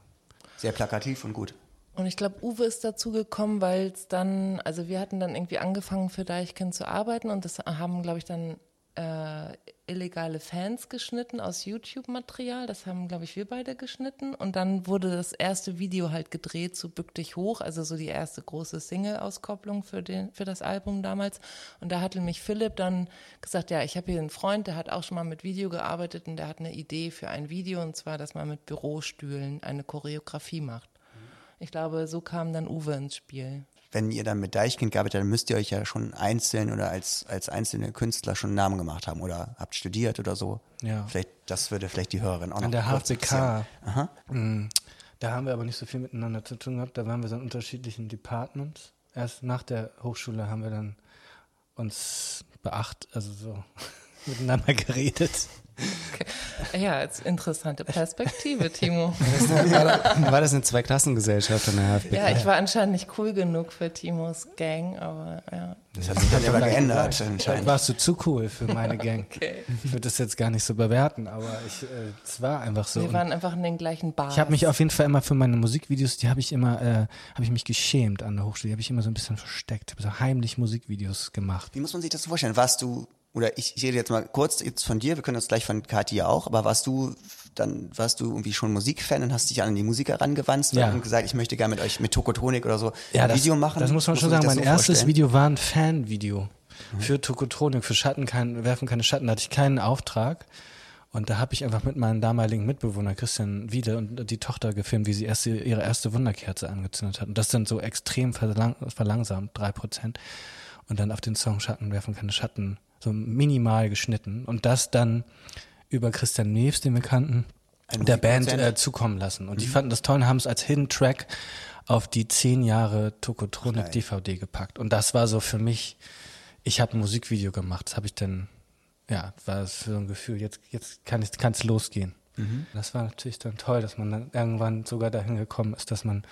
[SPEAKER 3] Sehr plakativ und gut.
[SPEAKER 4] Und ich glaube, Uwe ist dazu gekommen, weil es dann, also wir hatten dann irgendwie angefangen für Deichkind zu arbeiten und das haben, glaube ich, dann äh, illegale Fans geschnitten aus YouTube-Material. Das haben, glaube ich, wir beide geschnitten. Und dann wurde das erste Video halt gedreht zu Bück dich hoch, also so die erste große Single-Auskopplung für, für das Album damals. Und da hatte mich Philipp dann gesagt, ja, ich habe hier einen Freund, der hat auch schon mal mit Video gearbeitet und der hat eine Idee für ein Video, und zwar, dass man mit Bürostühlen eine Choreografie macht. Ich glaube, so kam dann Uwe ins Spiel
[SPEAKER 3] wenn ihr dann mit Deichkind gearbeitet habt, dann müsst ihr euch ja schon einzeln oder als, als einzelne Künstler schon einen Namen gemacht haben oder habt studiert oder so.
[SPEAKER 5] Ja.
[SPEAKER 3] Vielleicht, das würde vielleicht die Hörerin auch
[SPEAKER 5] An
[SPEAKER 3] noch
[SPEAKER 5] der
[SPEAKER 3] kurz
[SPEAKER 5] HFBK.
[SPEAKER 3] Aha.
[SPEAKER 5] Mm, Da haben wir aber nicht so viel miteinander zu tun gehabt. Da waren wir so in unterschiedlichen Departments. Erst nach der Hochschule haben wir dann uns beacht, also so miteinander geredet.
[SPEAKER 4] Ja, jetzt interessante Perspektive, Timo.
[SPEAKER 1] War das eine Zweiklassengesellschaft an der HFBK?
[SPEAKER 4] Ja, ich war anscheinend nicht cool genug für Timos Gang, aber ja.
[SPEAKER 3] Das hat sich dann aber geändert anscheinend.
[SPEAKER 5] warst du zu cool für meine Gang.
[SPEAKER 4] Okay.
[SPEAKER 5] Ich würde das jetzt gar nicht so bewerten, aber ich, äh, es war einfach so.
[SPEAKER 4] Wir waren einfach in den gleichen Bars.
[SPEAKER 5] ich habe mich auf jeden Fall immer für meine Musikvideos, die habe ich immer, äh, habe ich mich geschämt an der Hochschule, die habe ich immer so ein bisschen versteckt, habe so heimlich Musikvideos gemacht.
[SPEAKER 3] Wie muss man sich das vorstellen? Warst du, oder ich, ich rede jetzt mal kurz jetzt von dir, wir können das gleich von Kathi auch, aber warst du dann, warst du irgendwie schon Musikfan und hast dich an die Musiker rangewandt
[SPEAKER 5] Ja.
[SPEAKER 3] und gesagt, ich möchte gerne mit euch mit Tokotronik oder so ein
[SPEAKER 5] das,
[SPEAKER 3] Video machen?
[SPEAKER 5] Das muss man schon sagen. Mein
[SPEAKER 3] so
[SPEAKER 5] erstes
[SPEAKER 3] vorstellen?
[SPEAKER 5] Video war ein Fan-Video für Tokotronik, für Schatten kein, werfen keine Schatten. Da hatte ich keinen Auftrag. Und da habe ich einfach mit meinem damaligen Mitbewohner Christian Wiede und die Tochter gefilmt, wie sie erste, ihre erste Wunderkerze angezündet hat. Und das dann so extrem verlang, verlangsamt, drei Prozent. Und dann auf den Song Schatten werfen keine Schatten so minimal geschnitten. Und das dann über Christian Neves, den wir kannten,
[SPEAKER 3] Ein
[SPEAKER 5] der Band äh, zukommen lassen. Und die fanden das toll und haben es als Hidden Track auf die zehn Jahre Tokotronik
[SPEAKER 3] Geil.
[SPEAKER 5] DVD gepackt. Und das war so für mich, ich habe ein Musikvideo gemacht. Das habe ich dann, ja, war so ein Gefühl, jetzt, jetzt kann es losgehen. Das war natürlich dann toll, dass man dann irgendwann sogar dahin gekommen ist, dass man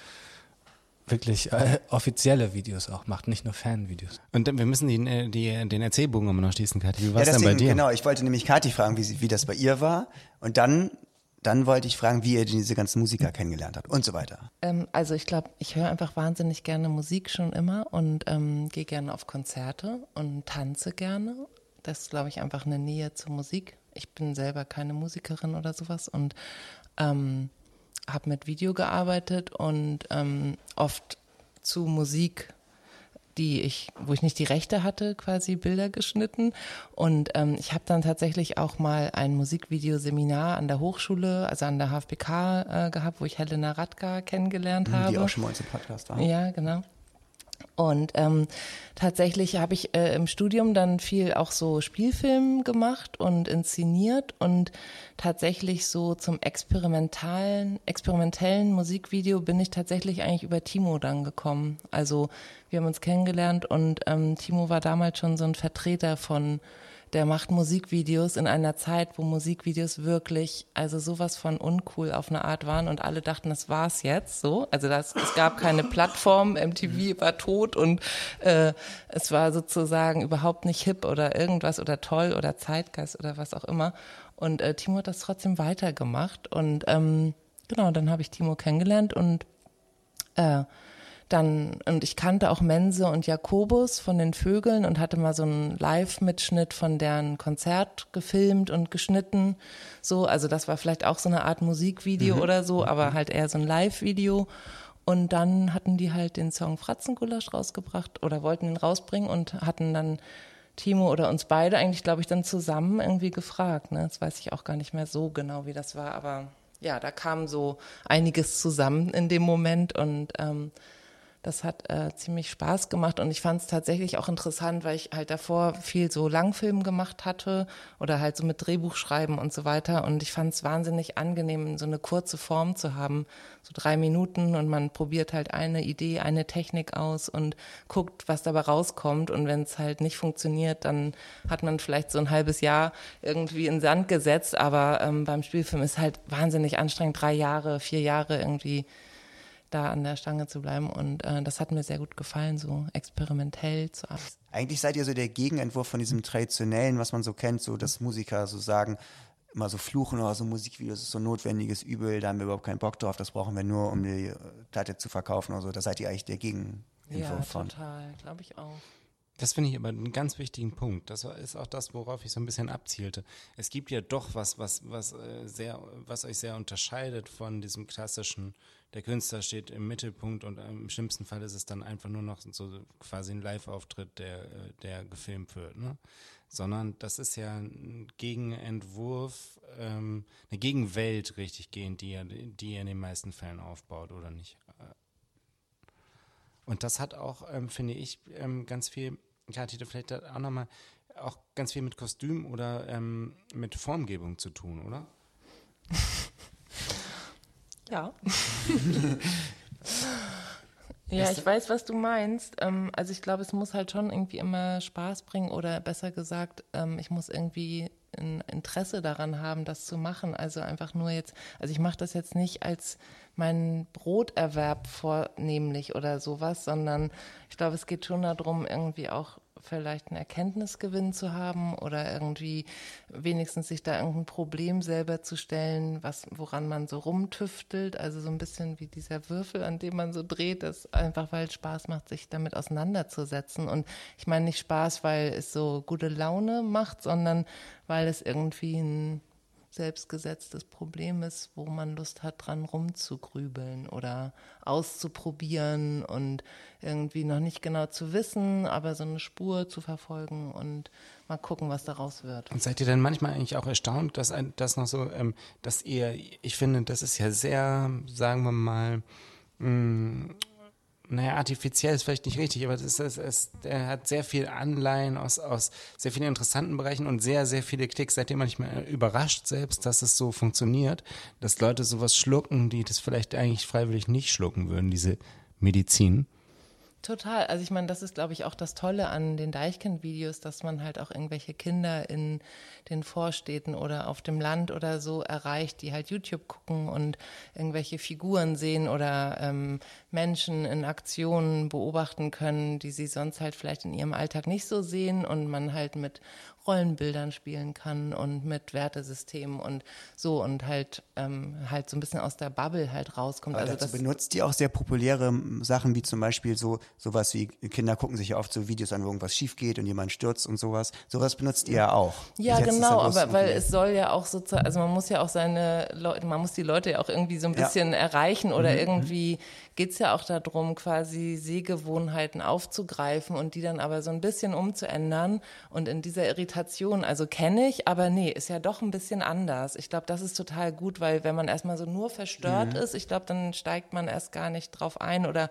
[SPEAKER 5] wirklich äh, offizielle Videos auch macht, nicht nur Fanvideos.
[SPEAKER 1] Und dann, wir müssen die, äh, die, den Erzählbogen immer noch schließen, Kathi. Wie war
[SPEAKER 3] Ja,
[SPEAKER 1] es denn bei dir?
[SPEAKER 3] genau, ich wollte nämlich Kathi fragen, wie, sie, wie das bei ihr war. Und dann, dann wollte ich fragen, wie ihr diese ganzen Musiker kennengelernt habt und so weiter.
[SPEAKER 4] Ähm, also ich glaube, ich höre einfach wahnsinnig gerne Musik schon immer und ähm, gehe gerne auf Konzerte und tanze gerne. Das ist, glaube ich, einfach eine Nähe zur Musik. Ich bin selber keine Musikerin oder sowas und ähm, habe mit Video gearbeitet und ähm, oft zu Musik die ich, wo ich nicht die Rechte hatte, quasi Bilder geschnitten. Und ähm, ich habe dann tatsächlich auch mal ein Musikvideoseminar an der Hochschule, also an der HFBK äh, gehabt, wo ich Helena Radka kennengelernt habe.
[SPEAKER 3] Die auch schon mal in unserem Podcast waren.
[SPEAKER 4] Ja, genau. Und ähm, tatsächlich habe ich äh, im Studium dann viel auch so Spielfilm gemacht und inszeniert und tatsächlich so zum experimentalen, experimentellen Musikvideo bin ich tatsächlich eigentlich über Timo dann gekommen. Also wir haben uns kennengelernt und ähm, Timo war damals schon so ein Vertreter von der macht Musikvideos in einer Zeit, wo Musikvideos wirklich, also sowas von uncool auf eine Art waren und alle dachten, das war's jetzt so. Also das, es gab keine Plattform, MTV war tot und äh, es war sozusagen überhaupt nicht hip oder irgendwas oder toll oder Zeitgeist oder was auch immer. Und äh, Timo hat das trotzdem weitergemacht und ähm, genau, dann habe ich Timo kennengelernt und äh, dann, und ich kannte auch Mense und Jakobus von den Vögeln und hatte mal so einen Live-Mitschnitt von deren Konzert gefilmt und geschnitten. So, also das war vielleicht auch so eine Art Musikvideo oder so, aber halt eher so ein Live-Video. Und dann hatten die halt den Song Fratzengulasch rausgebracht oder wollten ihn rausbringen und hatten dann Timo oder uns beide eigentlich, glaube ich, dann zusammen irgendwie gefragt. Ne? Das weiß ich auch gar nicht mehr so genau, wie das war, aber ja, da kam so einiges zusammen in dem Moment und ähm, das hat äh, ziemlich Spaß gemacht und ich fand es tatsächlich auch interessant, weil ich halt davor viel so Langfilm gemacht hatte oder halt so mit Drehbuchschreiben und so weiter und ich fand es wahnsinnig angenehm, so eine kurze Form zu haben, so drei Minuten und man probiert halt eine Idee, eine Technik aus und guckt, was dabei rauskommt und wenn es halt nicht funktioniert, dann hat man vielleicht so ein halbes Jahr irgendwie in Sand gesetzt, aber ähm, beim Spielfilm ist halt wahnsinnig anstrengend, drei Jahre, vier Jahre irgendwie da an der Stange zu bleiben. Und äh, das hat mir sehr gut gefallen, so experimentell zu arbeiten.
[SPEAKER 3] Eigentlich seid ihr so der Gegenentwurf von diesem traditionellen, was man so kennt, so dass Musiker so sagen, immer so fluchen oder so Musikvideos ist so ein notwendiges Übel, da haben wir überhaupt keinen Bock drauf, das brauchen wir nur, um die äh, Platte zu verkaufen oder so. Da seid ihr eigentlich der Gegeninfo
[SPEAKER 4] Ja,
[SPEAKER 3] von.
[SPEAKER 4] total, glaube ich auch.
[SPEAKER 1] Das finde ich aber einen ganz wichtigen Punkt. Das ist auch das, worauf ich so ein bisschen abzielte. Es gibt ja doch was, was, was äh, sehr, was euch sehr unterscheidet von diesem klassischen, der Künstler steht im Mittelpunkt und im schlimmsten Fall ist es dann einfach nur noch so quasi ein Live-Auftritt, der, der gefilmt wird, ne? Sondern das ist ja ein Gegenentwurf, ähm, eine Gegenwelt richtig gehend, die ihr, die ihr in den meisten Fällen aufbaut, oder nicht? Und das hat auch, ähm, finde ich, ähm, ganz viel, ja, Tito, vielleicht auch nochmal, auch ganz viel mit Kostüm oder ähm, mit Formgebung zu tun, oder?
[SPEAKER 4] Ja. ja, ich weiß, was du meinst. Ähm, also ich glaube, es muss halt schon irgendwie immer Spaß bringen oder besser gesagt, ähm, ich muss irgendwie ein Interesse daran haben, das zu machen. Also einfach nur jetzt, also ich mache das jetzt nicht als meinen Broterwerb vornehmlich oder sowas, sondern ich glaube, es geht schon darum, irgendwie auch vielleicht einen Erkenntnisgewinn zu haben oder irgendwie wenigstens sich da irgendein Problem selber zu stellen, was, woran man so rumtüftelt. Also so ein bisschen wie dieser Würfel, an dem man so dreht, das einfach, weil es Spaß macht, sich damit auseinanderzusetzen. Und ich meine nicht Spaß, weil es so gute Laune macht, sondern weil es irgendwie ein selbstgesetztes Problem ist, wo man Lust hat, dran rumzugrübeln oder auszuprobieren und irgendwie noch nicht genau zu wissen, aber so eine Spur zu verfolgen und mal gucken, was daraus wird.
[SPEAKER 1] Und seid ihr dann manchmal eigentlich auch erstaunt, dass das noch so, ähm, dass ihr, ich finde, das ist ja sehr, sagen wir mal, mh, naja, artifiziell ist vielleicht nicht richtig, aber es ist, es er hat sehr viel Anleihen aus, aus sehr vielen interessanten Bereichen und sehr, sehr viele Klicks. Seid ihr manchmal überrascht selbst, dass es so funktioniert, dass Leute sowas schlucken, die das vielleicht eigentlich freiwillig nicht schlucken würden, diese Medizin?
[SPEAKER 4] Total. Also ich meine, das ist, glaube ich, auch das Tolle an den Deichkind-Videos, dass man halt auch irgendwelche Kinder in den Vorstädten oder auf dem Land oder so erreicht, die halt YouTube gucken und irgendwelche Figuren sehen oder ähm, Menschen in Aktionen beobachten können, die sie sonst halt vielleicht in ihrem Alltag nicht so sehen und man halt mit Rollenbildern spielen kann und mit Wertesystemen und so und halt ähm, halt so ein bisschen aus der Bubble halt rauskommt.
[SPEAKER 3] Aber
[SPEAKER 4] also
[SPEAKER 3] dazu
[SPEAKER 4] das
[SPEAKER 3] benutzt ihr auch sehr populäre m, Sachen, wie zum Beispiel so sowas wie Kinder gucken sich ja oft so Videos an, wo irgendwas schief geht und jemand stürzt und sowas. Sowas benutzt ihr ja auch.
[SPEAKER 4] Ja, genau, aber weil es soll ja auch sozusagen, also man muss ja auch seine Leute, man muss die Leute ja auch irgendwie so ein
[SPEAKER 3] Ja. Mhm,
[SPEAKER 4] bisschen erreichen oder irgendwie geht's ja auch darum, quasi Sehgewohnheiten aufzugreifen und die dann aber so ein bisschen umzuändern und in dieser Irritation, also kenne ich, aber nee, ist ja doch ein bisschen anders. Ich glaube, das ist total gut, weil wenn man erstmal so nur verstört
[SPEAKER 3] Mhm.
[SPEAKER 4] ist, ich glaube, dann steigt man erst gar nicht drauf ein oder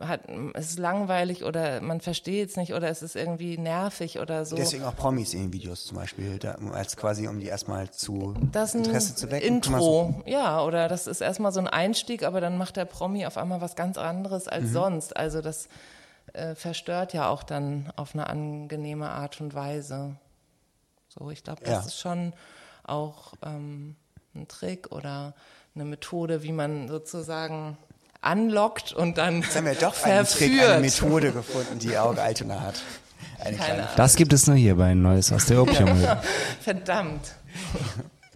[SPEAKER 4] hat, es ist langweilig oder man versteht es nicht oder es ist irgendwie nervig oder so.
[SPEAKER 3] Deswegen auch Promis in den Videos zum Beispiel, da, als quasi, um die erstmal zu
[SPEAKER 4] Das
[SPEAKER 3] Interesse zu wecken. Man so-
[SPEAKER 4] Intro, ja, oder das ist erstmal so ein Einstieg, aber dann macht der Promi auf einmal was ganz anderes
[SPEAKER 3] Mhm.
[SPEAKER 4] als sonst. Also das äh, verstört ja auch dann auf eine angenehme Art und Weise. So, ich glaube, das
[SPEAKER 3] Ja.
[SPEAKER 4] ist schon auch ähm, ein Trick oder eine Methode, wie man sozusagen anlockt und dann
[SPEAKER 3] Jetzt haben wir doch einen
[SPEAKER 4] verführt.
[SPEAKER 3] Trick, eine Methode gefunden, die Auge Altona hat. Eine
[SPEAKER 4] Keine
[SPEAKER 3] kleine.
[SPEAKER 1] Das gibt es nur hier bei Neues aus der Opiumhöhle.
[SPEAKER 4] Verdammt.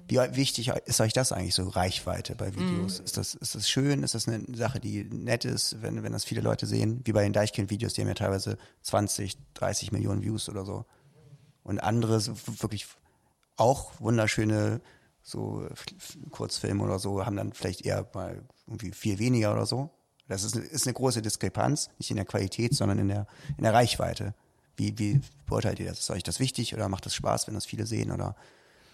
[SPEAKER 3] Wie wichtig ist euch das eigentlich so, Reichweite bei. Videos? Ist, das, ist das schön? Ist das eine Sache, die nett ist, wenn, wenn das viele Leute sehen? Wie bei den Deichkind-Videos, die haben ja teilweise 20, 30 Millionen Views oder so. Und andere wirklich auch wunderschöne so F- Kurzfilme oder so haben dann vielleicht eher mal irgendwie viel weniger oder so. Das ist, eine- ist eine große Diskrepanz, nicht in der Qualität, sondern in der, in der Reichweite. Wie, wie beurteilt ihr das? Ist euch das wichtig oder macht es Spaß, wenn das viele sehen? Oder,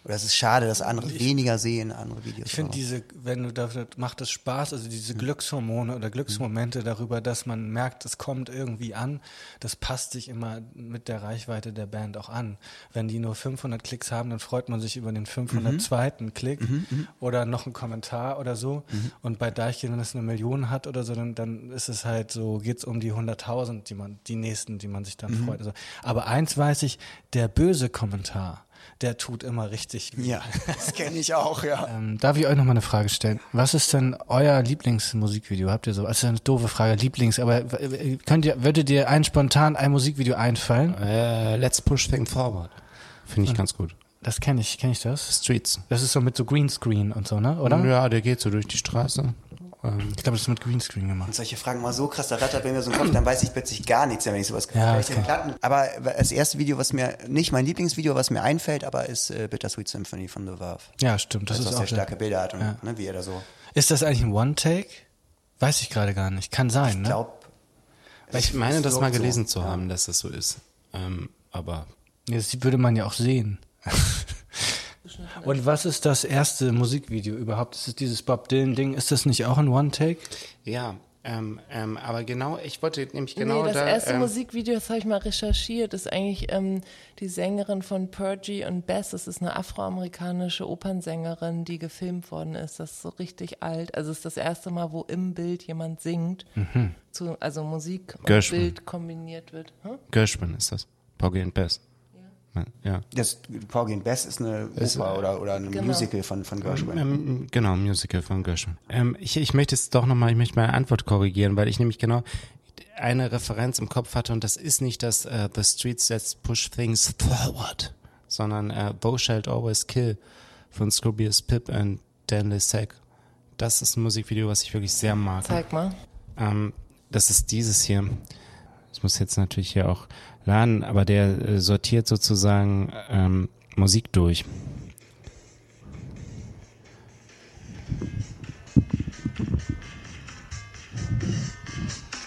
[SPEAKER 3] oder ist es schade, dass andere weniger sehen, andere Videos?
[SPEAKER 5] Ich finde diese, wenn du da macht es Spaß, also diese Glückshormone oder Glücksmomente darüber, dass man merkt, es kommt irgendwie an, das passt sich immer mit der Reichweite der Band auch an. Wenn die nur 500 Klicks haben, dann freut man sich über den 502. Klick oder noch einen Kommentar oder so. Und bei Deichkind, wenn es eine Million hat oder so, dann, dann ist es halt so, geht es um die 100.000, die man, die nächsten, die man sich dann freut. Also, aber eins weiß ich, der böse Kommentar, der tut immer richtig weh.
[SPEAKER 3] Ja, das kenne ich auch, ja.
[SPEAKER 5] Ähm, darf ich euch noch mal eine Frage stellen? Was ist denn euer Lieblingsmusikvideo? Habt ihr so? Das ist eine doofe Frage, Lieblings, aber äh, könnt ihr, würde dir ein spontan ein Musikvideo einfallen?
[SPEAKER 1] äh, Let's Push Things Forward. Finde ich ganz gut.
[SPEAKER 5] das kenne ich, kenne ich das?
[SPEAKER 1] Streets.
[SPEAKER 5] Das ist so mit so Greenscreen und so, ne? Oder?
[SPEAKER 1] Ja, der geht so durch die Straße. Ähm,
[SPEAKER 5] Ich glaube, das ist mit Greenscreen gemacht.
[SPEAKER 3] Und solche Fragen mal so krass, da rattert bei mir so ein Kopf, dann weiß ich plötzlich gar nichts mehr, wenn ich sowas
[SPEAKER 5] Ja, okay.
[SPEAKER 3] Platten. Aber das erste Video, was mir, nicht mein Lieblingsvideo, was mir einfällt, aber ist äh, Bittersweet Symphony von The Verve.
[SPEAKER 5] Ja, stimmt. Das
[SPEAKER 3] Das
[SPEAKER 5] ist
[SPEAKER 3] was
[SPEAKER 5] auch
[SPEAKER 3] sehr starke Bilder hat und
[SPEAKER 5] Ja.
[SPEAKER 3] ne, wie er da so.
[SPEAKER 5] Ist das eigentlich ein One-Take? Weiß ich gerade gar nicht. Kann sein,
[SPEAKER 3] Ich
[SPEAKER 5] ne?
[SPEAKER 3] glaube.
[SPEAKER 1] ich meine, das mal gelesen
[SPEAKER 3] so.
[SPEAKER 1] zu haben, dass das so ist. Ähm, aber
[SPEAKER 5] Ja, Das würde man ja auch sehen. Und was ist das erste Musikvideo überhaupt? Ist es dieses Bob Dylan-Ding? Ist das nicht auch ein One-Take?
[SPEAKER 1] ja, ähm, ähm, aber genau, ich wollte nämlich genau
[SPEAKER 4] nee, das
[SPEAKER 1] da.
[SPEAKER 4] erste
[SPEAKER 1] ähm,
[SPEAKER 4] Musikvideo, das habe ich mal recherchiert, ist eigentlich ähm, die Sängerin von Purgy und Bess. Das ist eine afroamerikanische Opernsängerin, die gefilmt worden ist. Das ist so richtig alt. Also es ist das erste Mal, wo im Bild jemand singt. Zu, also Musik und
[SPEAKER 1] Gershwin.
[SPEAKER 4] Bild kombiniert wird. Hm?
[SPEAKER 1] Gershwin ist das. Porgy and Bess. Ja.
[SPEAKER 3] Das Porgy and Bess ist eine Oper oder, oder ein
[SPEAKER 4] Genau.
[SPEAKER 3] Musical von, von Gershwin.
[SPEAKER 1] Ähm, genau, Musical von Gershwin. Ähm, ich, ich möchte jetzt doch nochmal, ich möchte meine Antwort korrigieren, weil ich nämlich genau eine Referenz im Kopf hatte und das ist nicht das äh, The Streets Let's Push Things Forward, sondern äh, Thou Shalt Always Kill von Scroobius Pip und Dan Lissek. Das ist ein Musikvideo, was ich wirklich sehr mag.
[SPEAKER 4] Zeig mal.
[SPEAKER 1] Ähm, das ist dieses hier. Das muss jetzt natürlich hier auch laden, aber der äh, sortiert sozusagen ähm, Musik durch.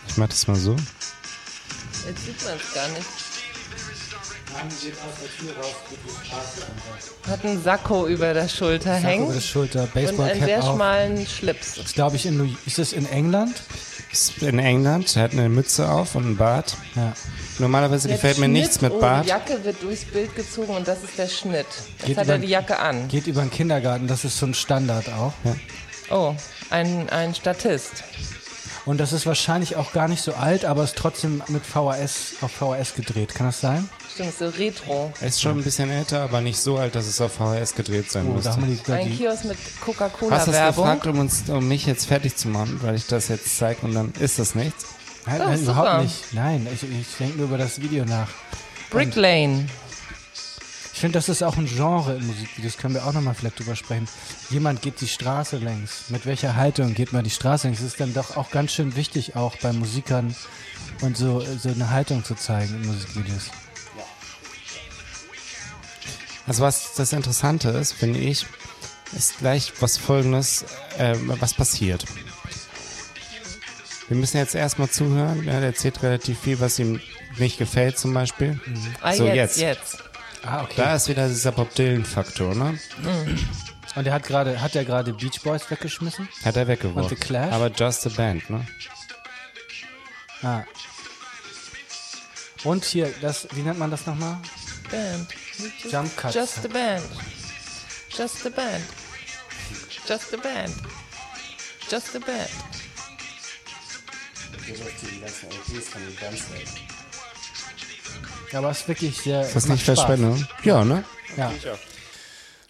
[SPEAKER 1] Ich mach das mal so.
[SPEAKER 4] Jetzt sieht man es gar nicht. Hat einen Sakko über der Schulter
[SPEAKER 5] Sacko
[SPEAKER 4] hängen
[SPEAKER 5] über der Schulter,
[SPEAKER 4] und einen sehr schmalen Schlips.
[SPEAKER 5] Das glaube ich in New Ist es in England?
[SPEAKER 1] Ist in England, er hat eine Mütze auf und einen Bart.
[SPEAKER 5] Ja.
[SPEAKER 1] Normalerweise gefällt mir nichts mit
[SPEAKER 4] oh,
[SPEAKER 1] Bart.
[SPEAKER 4] Die Jacke wird durchs Bild gezogen und das ist der Schnitt. Jetzt
[SPEAKER 5] Geht
[SPEAKER 4] hat
[SPEAKER 5] über-
[SPEAKER 4] er die Jacke an.
[SPEAKER 5] Geht über den Kindergarten, das ist so ein Standard auch.
[SPEAKER 4] Oh, ein, ein Statist.
[SPEAKER 5] Und das ist wahrscheinlich auch gar nicht so alt, aber ist trotzdem mit VHS auf VHS gedreht. Kann das sein?
[SPEAKER 4] Stimmt, so retro.
[SPEAKER 1] Er ist schon ein bisschen älter, aber nicht so alt, dass es auf VHS gedreht sein
[SPEAKER 5] Oh,
[SPEAKER 1] müsste.
[SPEAKER 5] da haben wir die,
[SPEAKER 4] Ein Kiosk mit
[SPEAKER 1] Hast du das
[SPEAKER 4] Coca-Cola-Werbung.
[SPEAKER 1] gefragt, um, uns, um mich jetzt fertig zu machen, weil ich das jetzt zeige und dann ist das nichts?
[SPEAKER 5] Nein,
[SPEAKER 4] Ja,
[SPEAKER 5] nein
[SPEAKER 4] super.
[SPEAKER 5] überhaupt nicht. Nein, ich, ich denke nur über das Video nach.
[SPEAKER 4] Brick Lane.
[SPEAKER 5] Ich finde, das ist auch ein Genre in Musikvideos, können wir auch nochmal vielleicht drüber sprechen. Jemand geht die Straße längs. Mit welcher Haltung geht man die Straße längs? Das ist dann doch auch ganz schön wichtig, auch bei Musikern und so, so eine Haltung zu zeigen in Musikvideos.
[SPEAKER 1] Also was das Interessante ist, finde ich, ist gleich was folgendes, äh, was passiert. Wir müssen jetzt erstmal zuhören, ja, der erzählt relativ viel, was ihm nicht gefällt zum Beispiel.
[SPEAKER 4] Ah,
[SPEAKER 1] So,
[SPEAKER 4] jetzt,
[SPEAKER 1] jetzt.
[SPEAKER 4] jetzt.
[SPEAKER 5] Ah, okay.
[SPEAKER 1] Da ist wieder dieser Bob Dylan-Faktor, ne?
[SPEAKER 5] Und er hat gerade, hat er gerade Beach Boys weggeschmissen?
[SPEAKER 1] Hat er weggeworfen.
[SPEAKER 5] Und The Clash?
[SPEAKER 1] Aber just a band, ne?
[SPEAKER 5] Ah. Und hier, das, wie nennt man das nochmal?
[SPEAKER 4] Band.
[SPEAKER 5] Jump Cuts.
[SPEAKER 4] Just a band. Just a band. Just a band. Just a band.
[SPEAKER 5] Aber es ist wirklich sehr.
[SPEAKER 1] Ist das nicht. Verschwendung? Ja, ne?
[SPEAKER 5] Ja.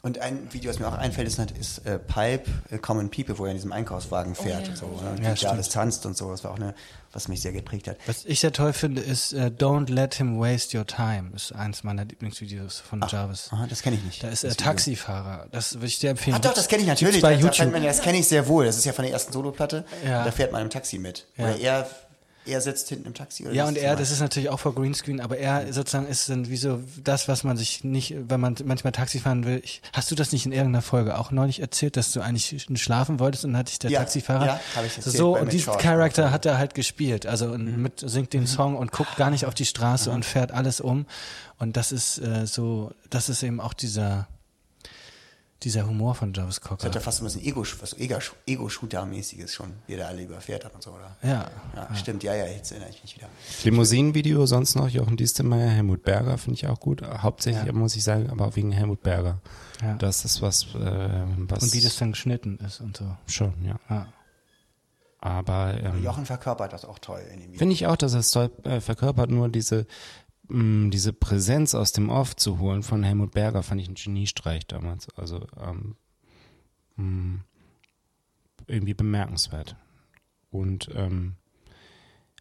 [SPEAKER 3] Und ein Video, was mir auch einfällt, ist, ist äh, Pipe, äh, Common People, wo er in diesem Einkaufswagen fährt
[SPEAKER 4] ja.
[SPEAKER 3] und so. Ne? Und
[SPEAKER 5] Ja,
[SPEAKER 3] Jarvis tanzt und so. Das war auch eine, was mich sehr geprägt hat.
[SPEAKER 5] Was ich sehr toll finde, ist äh, Don't Let Him Waste Your Time. Ist eins meiner Lieblingsvideos von Jarvis.
[SPEAKER 3] Aha, das kenne ich nicht.
[SPEAKER 5] Da ist er. Taxifahrer. Das würde ich dir empfehlen.
[SPEAKER 3] Ach doch, das kenne ich natürlich.
[SPEAKER 5] Bei YouTube.
[SPEAKER 3] man, das kenne ich sehr wohl. Das ist ja von der ersten Soloplatte.
[SPEAKER 5] Ja.
[SPEAKER 3] Da fährt man im Taxi mit.
[SPEAKER 5] Ja.
[SPEAKER 3] Oder er, er sitzt hinten im Taxi. Oder
[SPEAKER 5] Ja, und er, das ist natürlich auch vor Greenscreen, aber er sozusagen ist dann wie so das, was man sich nicht, wenn man manchmal Taxi fahren will. Ich, hast du das nicht in irgendeiner Folge auch neulich erzählt, dass du eigentlich schlafen wolltest und dann hatte ich der
[SPEAKER 3] Ja,
[SPEAKER 5] Taxifahrer?
[SPEAKER 3] ja, hab ich erzählt
[SPEAKER 5] So, und diesen. Charakter hat er halt gespielt. Also und
[SPEAKER 3] Mhm.
[SPEAKER 5] mit, singt den Song und guckt gar nicht auf die Straße und fährt alles um. Und das ist äh, so, das ist eben auch dieser, dieser Humor von Jarvis
[SPEAKER 3] Das
[SPEAKER 5] Cocker.
[SPEAKER 3] hat ja fast so ein bisschen Ego, was Ego- Ego-Shooter-mäßiges schon, wie er da alle überfährt hat und so, oder?
[SPEAKER 5] Ja.
[SPEAKER 3] Ja, stimmt, ja, ja, jetzt erinnere ich mich wieder.
[SPEAKER 1] Limousinen-Video sonst noch, Jochen Diestelmeier, Helmut Berger finde ich auch gut. Hauptsächlich muss ich sagen, aber auch wegen Helmut Berger.
[SPEAKER 5] Ja.
[SPEAKER 1] Das ist was, äh, was
[SPEAKER 5] Und wie das dann geschnitten ist und so.
[SPEAKER 1] schon, ja.
[SPEAKER 5] Ja.
[SPEAKER 1] Aber ähm,
[SPEAKER 3] Jochen verkörpert das auch toll in dem Video.
[SPEAKER 1] finde ich auch, dass er es toll äh, verkörpert, nur diese mh, diese Präsenz aus dem Off zu holen von Helmut Berger fand ich ein Geniestreich damals. Also ähm, mh, irgendwie bemerkenswert. Und ähm,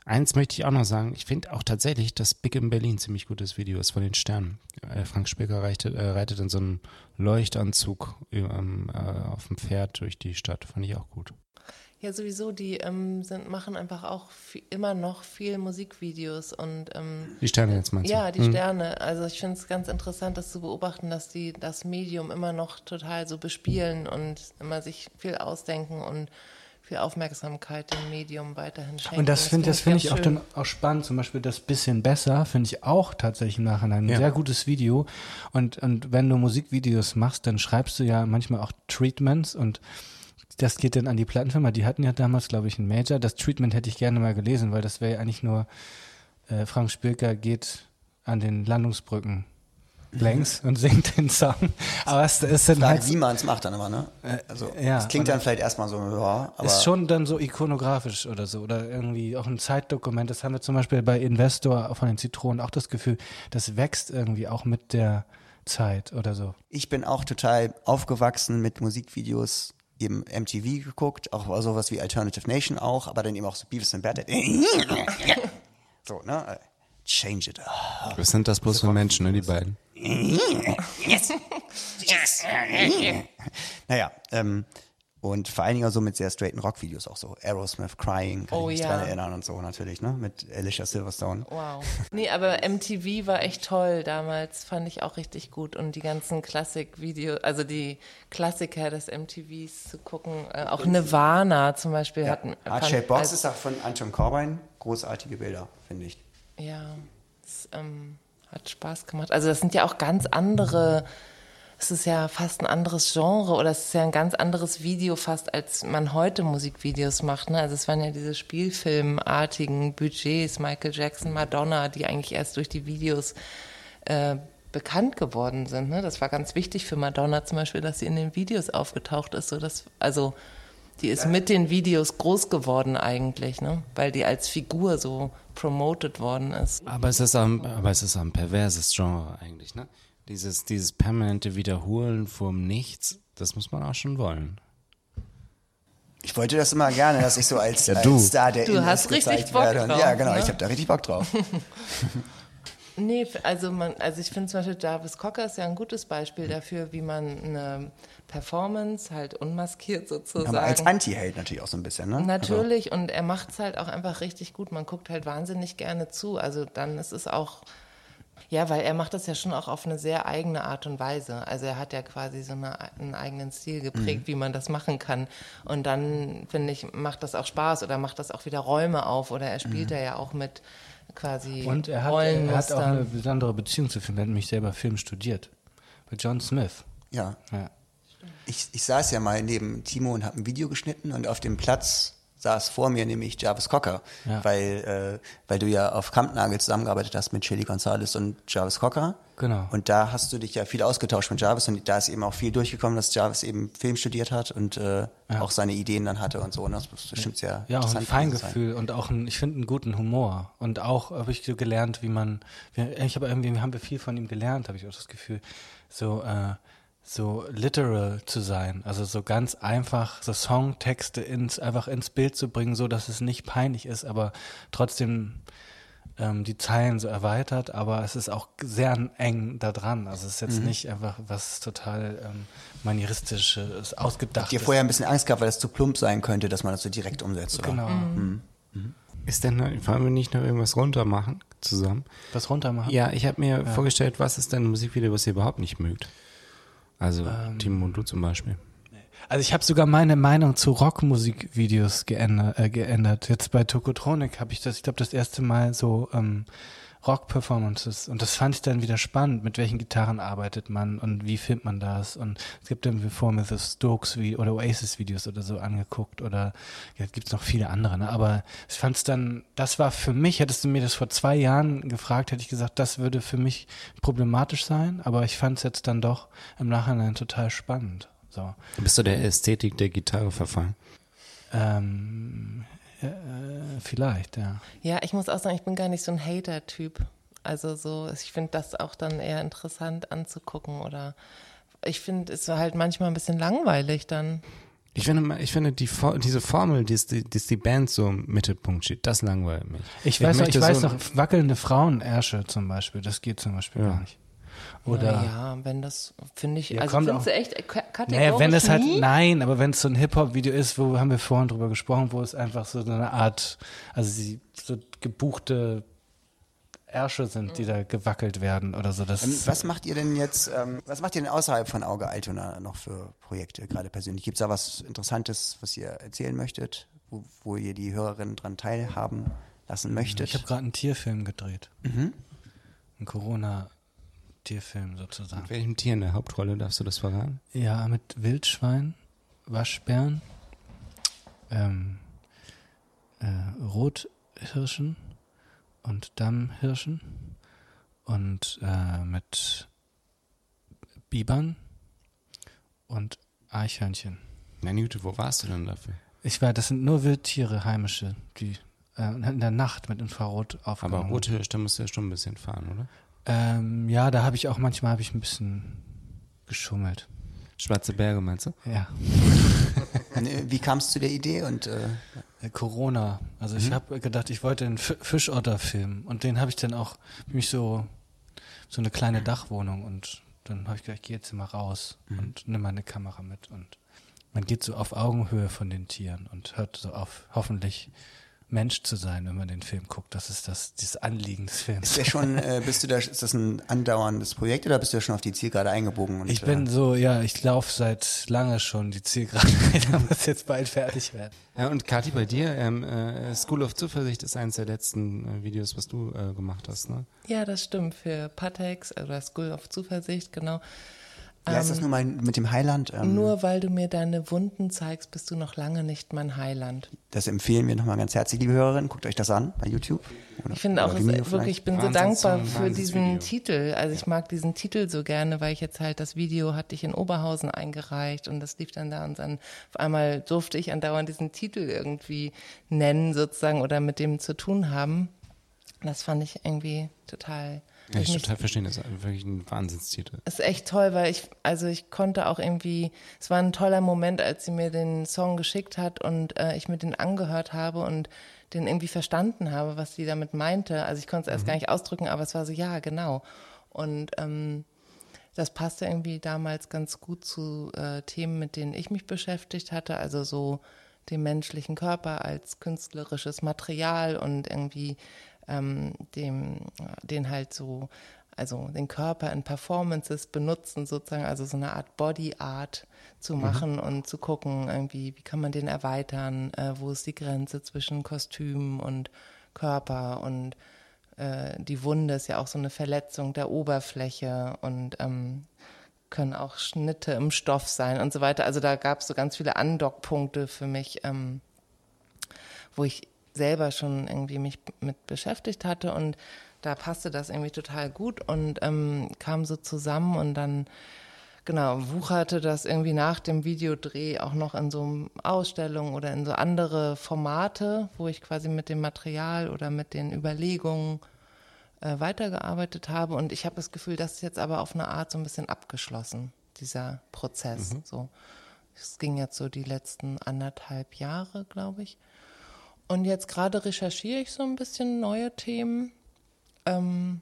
[SPEAKER 1] Eins möchte ich auch noch sagen. Ich finde auch tatsächlich, dass Big in Berlin ziemlich gutes Video ist von den Sternen. Äh, Frank Spilker reitet, äh, reitet in so einem Leuchtanzug ähm, äh, auf dem Pferd durch die Stadt. Fand ich auch gut.
[SPEAKER 4] Ja, sowieso, die ähm, sind, machen einfach auch viel, immer noch viel Musikvideos und ähm,
[SPEAKER 1] Die Sterne jetzt meinst du?
[SPEAKER 4] ja, die
[SPEAKER 1] Hm.
[SPEAKER 4] Sterne. Also ich finde es ganz interessant, das zu beobachten, dass die das Medium immer noch total so bespielen und immer sich viel ausdenken und viel Aufmerksamkeit dem Medium weiterhin schenken.
[SPEAKER 5] Und das finde das finde ich auch dann auch spannend. Zum Beispiel das bisschen besser finde ich auch tatsächlich im Nachhinein ein
[SPEAKER 1] Ja.
[SPEAKER 5] sehr gutes Video. Und und wenn du Musikvideos machst, dann schreibst du ja manchmal auch Treatments und das geht dann an die Plattenfirma. Die hatten ja damals, glaube ich, einen Major. Das Treatment hätte ich gerne mal gelesen, weil das wäre ja eigentlich nur äh, Frank Spilker geht an den Landungsbrücken längs und singt den Song. Aber es ist dann halt
[SPEAKER 3] wie man es macht dann immer, ne? Also,
[SPEAKER 5] ja,
[SPEAKER 3] es klingt dann vielleicht erstmal so, ja, aber
[SPEAKER 5] ist schon dann so ikonografisch oder so oder irgendwie auch ein Zeitdokument. Das haben wir zum Beispiel bei Investor von den Zitronen auch das Gefühl, das wächst irgendwie auch mit der Zeit oder so.
[SPEAKER 3] ich bin auch total aufgewachsen mit Musikvideos, eben MTV geguckt, auch sowas wie Alternative Nation auch, aber dann eben auch so Beavis and Butthead. so, ne? Change it.
[SPEAKER 1] Was sind das bloß für Menschen, ne, die beiden?
[SPEAKER 3] Naja, ähm, und vor allen Dingen auch so mit sehr straighten Rockvideos auch so. Aerosmith Crying, kann
[SPEAKER 4] Oh
[SPEAKER 3] ich mich
[SPEAKER 4] ja.
[SPEAKER 3] dran erinnern und so natürlich, ne? Mit Alicia Silverstone.
[SPEAKER 4] Wow. Nee, aber MTV war echt toll damals, fand ich auch richtig gut. Und die ganzen Klassik-Videos, also die Klassiker des MTVs zu gucken, äh, auch Nirvana zum Beispiel hatten.
[SPEAKER 3] Heart
[SPEAKER 4] fand-
[SPEAKER 3] Shaped Box
[SPEAKER 4] also-
[SPEAKER 3] ist auch von Anton Corbijn. Großartige Bilder, finde ich.
[SPEAKER 4] Ja, es ähm, hat Spaß gemacht. Also das sind ja auch ganz andere, es ist ja fast ein anderes Genre oder es ist ja ein ganz anderes Video fast, als man heute Musikvideos macht. Ne? Also es waren ja diese Spielfilmartigen Budgets, Michael Jackson, Madonna, die eigentlich erst durch die Videos äh, bekannt geworden sind. Ne? Das war ganz wichtig für Madonna zum Beispiel, dass sie in den Videos aufgetaucht ist. So also die ist mit den Videos groß geworden eigentlich, ne? weil die als Figur so promoted worden ist.
[SPEAKER 1] Aber es ist ein, aber es ist ein perverses Genre eigentlich, ne? Dieses, dieses permanente Wiederholen vom Nichts, das muss man auch schon wollen.
[SPEAKER 3] Ich wollte das immer gerne, dass ich so als,
[SPEAKER 1] Ja, du.
[SPEAKER 3] als Star der
[SPEAKER 4] Du hast richtig Bock
[SPEAKER 3] werde.
[SPEAKER 4] Drauf,
[SPEAKER 3] ja, genau,
[SPEAKER 4] ne?
[SPEAKER 3] ich habe da richtig Bock drauf.
[SPEAKER 4] Nee, also man, also ich finde zum Beispiel Jarvis Cocker ist ja ein gutes Beispiel dafür, wie man eine Performance halt unmaskiert sozusagen.
[SPEAKER 3] Aber als Anti-Hate natürlich auch so ein bisschen, ne?
[SPEAKER 4] Natürlich, und er macht es halt auch einfach richtig gut. Man guckt halt wahnsinnig gerne zu. Also dann ist es auch, ja, weil er macht das ja schon auch auf eine sehr eigene Art und Weise. Also er hat ja quasi so eine, einen eigenen Stil geprägt,
[SPEAKER 3] Mhm.
[SPEAKER 4] wie man das machen kann. Und dann, finde ich, macht das auch Spaß oder macht das auch wieder Räume auf oder er spielt da ja auch mit quasi
[SPEAKER 5] Und er hat, er hat auch eine besondere Beziehung zu Film. Er hat nämlich selber Film studiert. Bei John Smith.
[SPEAKER 3] Ja.
[SPEAKER 5] Ja.
[SPEAKER 3] Ich, ich saß ja mal neben Timo und habe ein Video geschnitten und auf dem Platz saß vor mir nämlich Jarvis Cocker,
[SPEAKER 5] Ja.
[SPEAKER 3] weil, äh, weil du ja auf Kampnagel zusammengearbeitet hast mit Shelly Gonzalez und Jarvis Cocker.
[SPEAKER 5] Genau.
[SPEAKER 3] Und da hast du dich ja viel ausgetauscht mit Jarvis und da ist eben auch viel durchgekommen, dass Jarvis eben Film studiert hat und äh, auch seine Ideen dann hatte und so. Und das ist bestimmt sehr
[SPEAKER 5] Ja, auch ein. Feingefühl und auch ein, ich finde, einen guten Humor. Und auch habe ich so gelernt, wie man, ich habe irgendwie, haben wir viel von ihm gelernt, habe ich auch das Gefühl, so, äh, so literal zu sein. Also so ganz einfach, so Songtexte ins, einfach ins Bild zu bringen, so dass es nicht peinlich ist, aber trotzdem ähm, die Zeilen so erweitert, aber es ist auch sehr eng da dran. Also es ist jetzt nicht einfach was total ähm, manieristisches, ausgedacht.
[SPEAKER 3] Dir vorher ein bisschen Angst gehabt, weil das zu plump sein könnte, dass man das so direkt umsetzt, oder?
[SPEAKER 5] Genau.
[SPEAKER 1] Ist denn, wollen wir nicht noch irgendwas runter machen zusammen?
[SPEAKER 5] Was runter machen?
[SPEAKER 1] Ja, ich habe mir vorgestellt, was ist denn ein Musikvideo, was ihr überhaupt nicht mögt? Also, Timo und du zum Beispiel.
[SPEAKER 5] Also ich habe sogar meine Meinung zu Rockmusikvideos geändert, äh, geändert. Jetzt bei Tokotronic habe ich das, ich glaube, das erste Mal so ähm, Rock-Performances und das fand ich dann wieder spannend, mit welchen Gitarren arbeitet man und wie filmt man das und es gibt dann vor mir so Stokes wie oder Oasis-Videos oder so angeguckt oder ja, gibt es noch viele andere, ne? aber ich fand es dann, das war für mich, hättest du mir das vor zwei Jahren gefragt, hätte ich gesagt, das würde für mich problematisch sein, aber ich fand es jetzt dann doch im Nachhinein total spannend. So.
[SPEAKER 1] Bist du der Ästhetik der Gitarre verfallen?
[SPEAKER 5] Ähm, äh, vielleicht, ja.
[SPEAKER 4] Ja, ich muss auch sagen, ich bin gar nicht so ein Hater-Typ. Also so, ich finde das auch dann eher interessant anzugucken oder ich finde es halt manchmal ein bisschen langweilig dann.
[SPEAKER 1] Ich finde, ich finde die, diese Formel, dass die, die Band so im Mittelpunkt steht, das langweilt mich.
[SPEAKER 5] Ich weiß noch, ich weiß
[SPEAKER 1] so-
[SPEAKER 5] noch, wackelnde Frauenärsche zum Beispiel, das geht zum Beispiel
[SPEAKER 1] Ja.
[SPEAKER 5] gar nicht. Oder,
[SPEAKER 4] ja, wenn das, finde ich,
[SPEAKER 5] Ja,
[SPEAKER 4] also
[SPEAKER 5] kommt
[SPEAKER 4] findest
[SPEAKER 5] auch-
[SPEAKER 4] du echt ka- kategorisch
[SPEAKER 5] naja, wenn das halt, nein, aber wenn es so ein Hip-Hop-Video ist, wo haben wir vorhin drüber gesprochen, wo es einfach so eine Art, also sie, so gebuchte Ärsche sind, die da gewackelt werden oder so. Das,
[SPEAKER 3] Ähm, Was macht ihr denn jetzt, ähm, was macht ihr denn außerhalb von Auge Altona noch für Projekte, gerade persönlich? Gibt es da was Interessantes, was ihr erzählen möchtet, wo, wo ihr die Hörerinnen dran teilhaben lassen möchtet?
[SPEAKER 5] ich habe gerade einen Tierfilm gedreht.
[SPEAKER 3] Mhm.
[SPEAKER 5] Einen Corona-Tierfilm sozusagen.
[SPEAKER 1] Mit welchem Tier in der Hauptrolle darfst du das verraten?
[SPEAKER 5] Ja, mit Wildschwein, Waschbären, ähm, äh, Rothirschen und Dammhirschen und äh, mit Bibern und Eichhörnchen.
[SPEAKER 1] Meine Güte, wo warst du denn dafür?
[SPEAKER 5] Ich weiß, das sind nur Wildtiere, heimische, die äh, in der Nacht mit Infrarot
[SPEAKER 1] Aber
[SPEAKER 5] aufgenommen.
[SPEAKER 1] Rothirsch, da musst du ja schon ein bisschen fahren, oder?
[SPEAKER 5] Ähm, ja, da habe ich auch manchmal habe ich ein bisschen geschummelt.
[SPEAKER 1] Schwarze Berge, meinst du?
[SPEAKER 5] Ja.
[SPEAKER 3] Ne, Wie kam es zu der Idee und äh,
[SPEAKER 5] Äh, Corona. Also ich habe gedacht, ich wollte einen F Fischotter filmen und den habe ich dann auch mich so so eine kleine Dachwohnung und dann habe ich gedacht, ich gehe jetzt mal raus und nimm mal eine Kamera mit und man geht so auf Augenhöhe von den Tieren und hört so auf, hoffentlich Mensch zu sein, wenn man den Film guckt. Das ist das dieses Anliegen des Films.
[SPEAKER 3] ist der schon, äh, bist du da, ist das ein andauerndes Projekt oder bist du da schon auf die Zielgerade eingebogen? Und,
[SPEAKER 5] Ich bin
[SPEAKER 3] äh,
[SPEAKER 5] so, ja, ich laufe seit lange schon die Zielgerade, da muss jetzt bald fertig werden.
[SPEAKER 1] Ja, und Kathi, bei dir, ähm, äh, School of Zuversicht ist eines der letzten äh, Videos, was du äh, gemacht hast, ne?
[SPEAKER 4] Ja, das stimmt. Für Patex oder School of Zuversicht, genau.
[SPEAKER 3] Wie heißt das nur mal mit dem Heiland? Ähm,
[SPEAKER 4] Nur weil du mir deine Wunden zeigst, bist du noch lange nicht mein Heiland.
[SPEAKER 3] Das empfehlen wir nochmal ganz herzlich, liebe Hörerinnen. Guckt euch das an bei YouTube. Oder-
[SPEAKER 4] Ich finde auch, es,
[SPEAKER 3] Vimeo
[SPEAKER 4] wirklich,
[SPEAKER 3] vielleicht.
[SPEAKER 4] ich bin so dankbar für diesen
[SPEAKER 1] Wahnsinnsvideo.
[SPEAKER 4] Titel. Also ich mag diesen Titel so gerne, weil ich jetzt halt das Video hatte ich in Oberhausen eingereicht und das lief dann da und dann auf einmal durfte ich andauernd diesen Titel irgendwie nennen sozusagen oder mit dem zu tun haben. Das fand ich irgendwie total.
[SPEAKER 1] Ja, ich
[SPEAKER 4] mich
[SPEAKER 1] total verstehen, das ist wirklich ein Wahnsinnstitel.
[SPEAKER 4] ist echt toll, weil ich, also ich konnte auch irgendwie, es war ein toller Moment, als sie mir den Song geschickt hat und äh, ich mir den angehört habe und den irgendwie verstanden habe, was sie damit meinte. Also ich konnte es erst gar nicht ausdrücken, aber es war so, ja, genau. Und ähm, das passte irgendwie damals ganz gut zu äh, Themen, mit denen ich mich beschäftigt hatte, also so den menschlichen Körper als künstlerisches Material und irgendwie ähm, dem, den halt so, also den Körper in Performances benutzen, sozusagen, also so eine Art Body Art zu machen und zu gucken, irgendwie, wie kann man den erweitern, äh, wo ist die Grenze zwischen Kostüm und Körper und äh, die Wunde ist ja auch so eine Verletzung der Oberfläche und ähm, können auch Schnitte im Stoff sein und so weiter. Also da gab es so ganz viele Andockpunkte für mich, ähm, wo ich selber schon irgendwie mich mit beschäftigt hatte und da passte das irgendwie total gut und ähm, kam so zusammen und dann genau wucherte das irgendwie nach dem Videodreh auch noch in so Ausstellungen oder in so andere Formate, wo ich quasi mit dem Material oder mit den Überlegungen äh, weitergearbeitet habe und ich habe das Gefühl, das ist jetzt aber auf eine Art so ein bisschen abgeschlossen, dieser Prozess. So, es ging jetzt so die letzten anderthalb Jahre, glaube ich. Und jetzt gerade recherchiere ich so ein bisschen neue Themen. Ähm,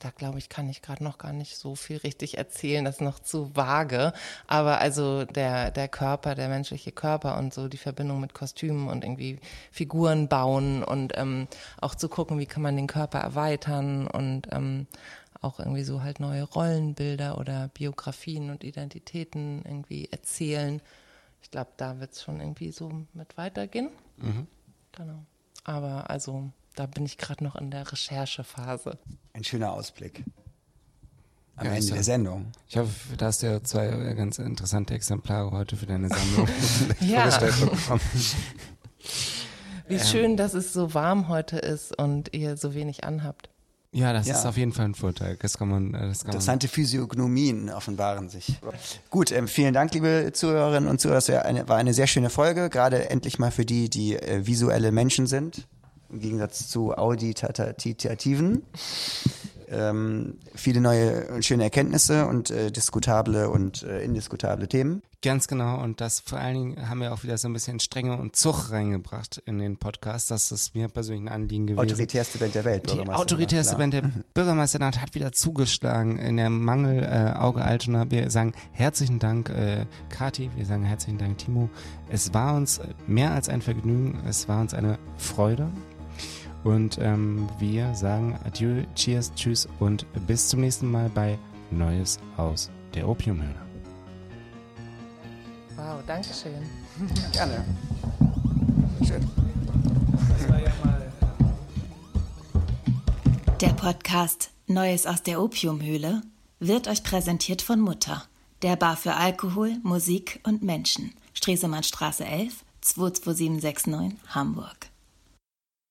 [SPEAKER 4] da glaube ich, kann ich gerade noch gar nicht so viel richtig erzählen, das ist noch zu vage. Aber also der, der Körper, der menschliche Körper und so die Verbindung mit Kostümen und irgendwie Figuren bauen und ähm, auch zu gucken, wie kann man den Körper erweitern und ähm, auch irgendwie so halt neue Rollenbilder oder Biografien und Identitäten irgendwie erzählen. Ich glaube, da wird es schon irgendwie so mit weitergehen. Genau. Aber also, da bin ich gerade noch in der Recherchephase.
[SPEAKER 3] Ein schöner Ausblick. Am
[SPEAKER 1] Ja,
[SPEAKER 3] Ende der Sendung.
[SPEAKER 1] Ich hoffe, da hast du ja zwei ganz interessante Exemplare heute für deine Sammlung
[SPEAKER 4] Ja.
[SPEAKER 1] vorgestellt bekommen.
[SPEAKER 4] Wie schön, dass es so warm heute ist und ihr so wenig anhabt.
[SPEAKER 1] Ja, das
[SPEAKER 3] Ja.
[SPEAKER 1] ist auf jeden Fall ein Vorteil. Das kann man, äh, das kann man.
[SPEAKER 3] Interessante Physiognomien offenbaren sich. Gut, ähm, vielen Dank, liebe Zuhörerinnen und Zuhörer. Das war eine, war eine sehr schöne Folge, gerade endlich mal für die, die äh, visuelle Menschen sind, im Gegensatz zu auditativen. Ähm, viele neue und schöne Erkenntnisse und äh, diskutable und äh, indiskutable Themen.
[SPEAKER 1] Ganz genau. Und das vor allen Dingen haben wir auch wieder so ein bisschen Strenge und Zug reingebracht in den Podcast. Das ist mir persönlich ein Anliegen gewesen.
[SPEAKER 3] Autoritärste Band der Welt.
[SPEAKER 1] Die
[SPEAKER 3] Bürgermeister,
[SPEAKER 1] autoritärste. Band der Bürgermeisternacht hat wieder zugeschlagen in der Mangel äh, Auge Altona. Wir sagen herzlichen Dank, äh, Kati. Wir sagen herzlichen Dank, Timo. Es war uns mehr als ein Vergnügen. Es war uns eine Freude. Und ähm, wir sagen Adieu, Cheers, Tschüss und bis zum nächsten Mal bei Neues aus der Opiumhöhle.
[SPEAKER 4] Wow, danke schön.
[SPEAKER 3] Gerne. Schön.
[SPEAKER 6] Der Podcast Neues aus der Opiumhöhle wird euch präsentiert von Mutter, der Bar für Alkohol, Musik und Menschen. Stresemannstraße 11, 22769, Hamburg.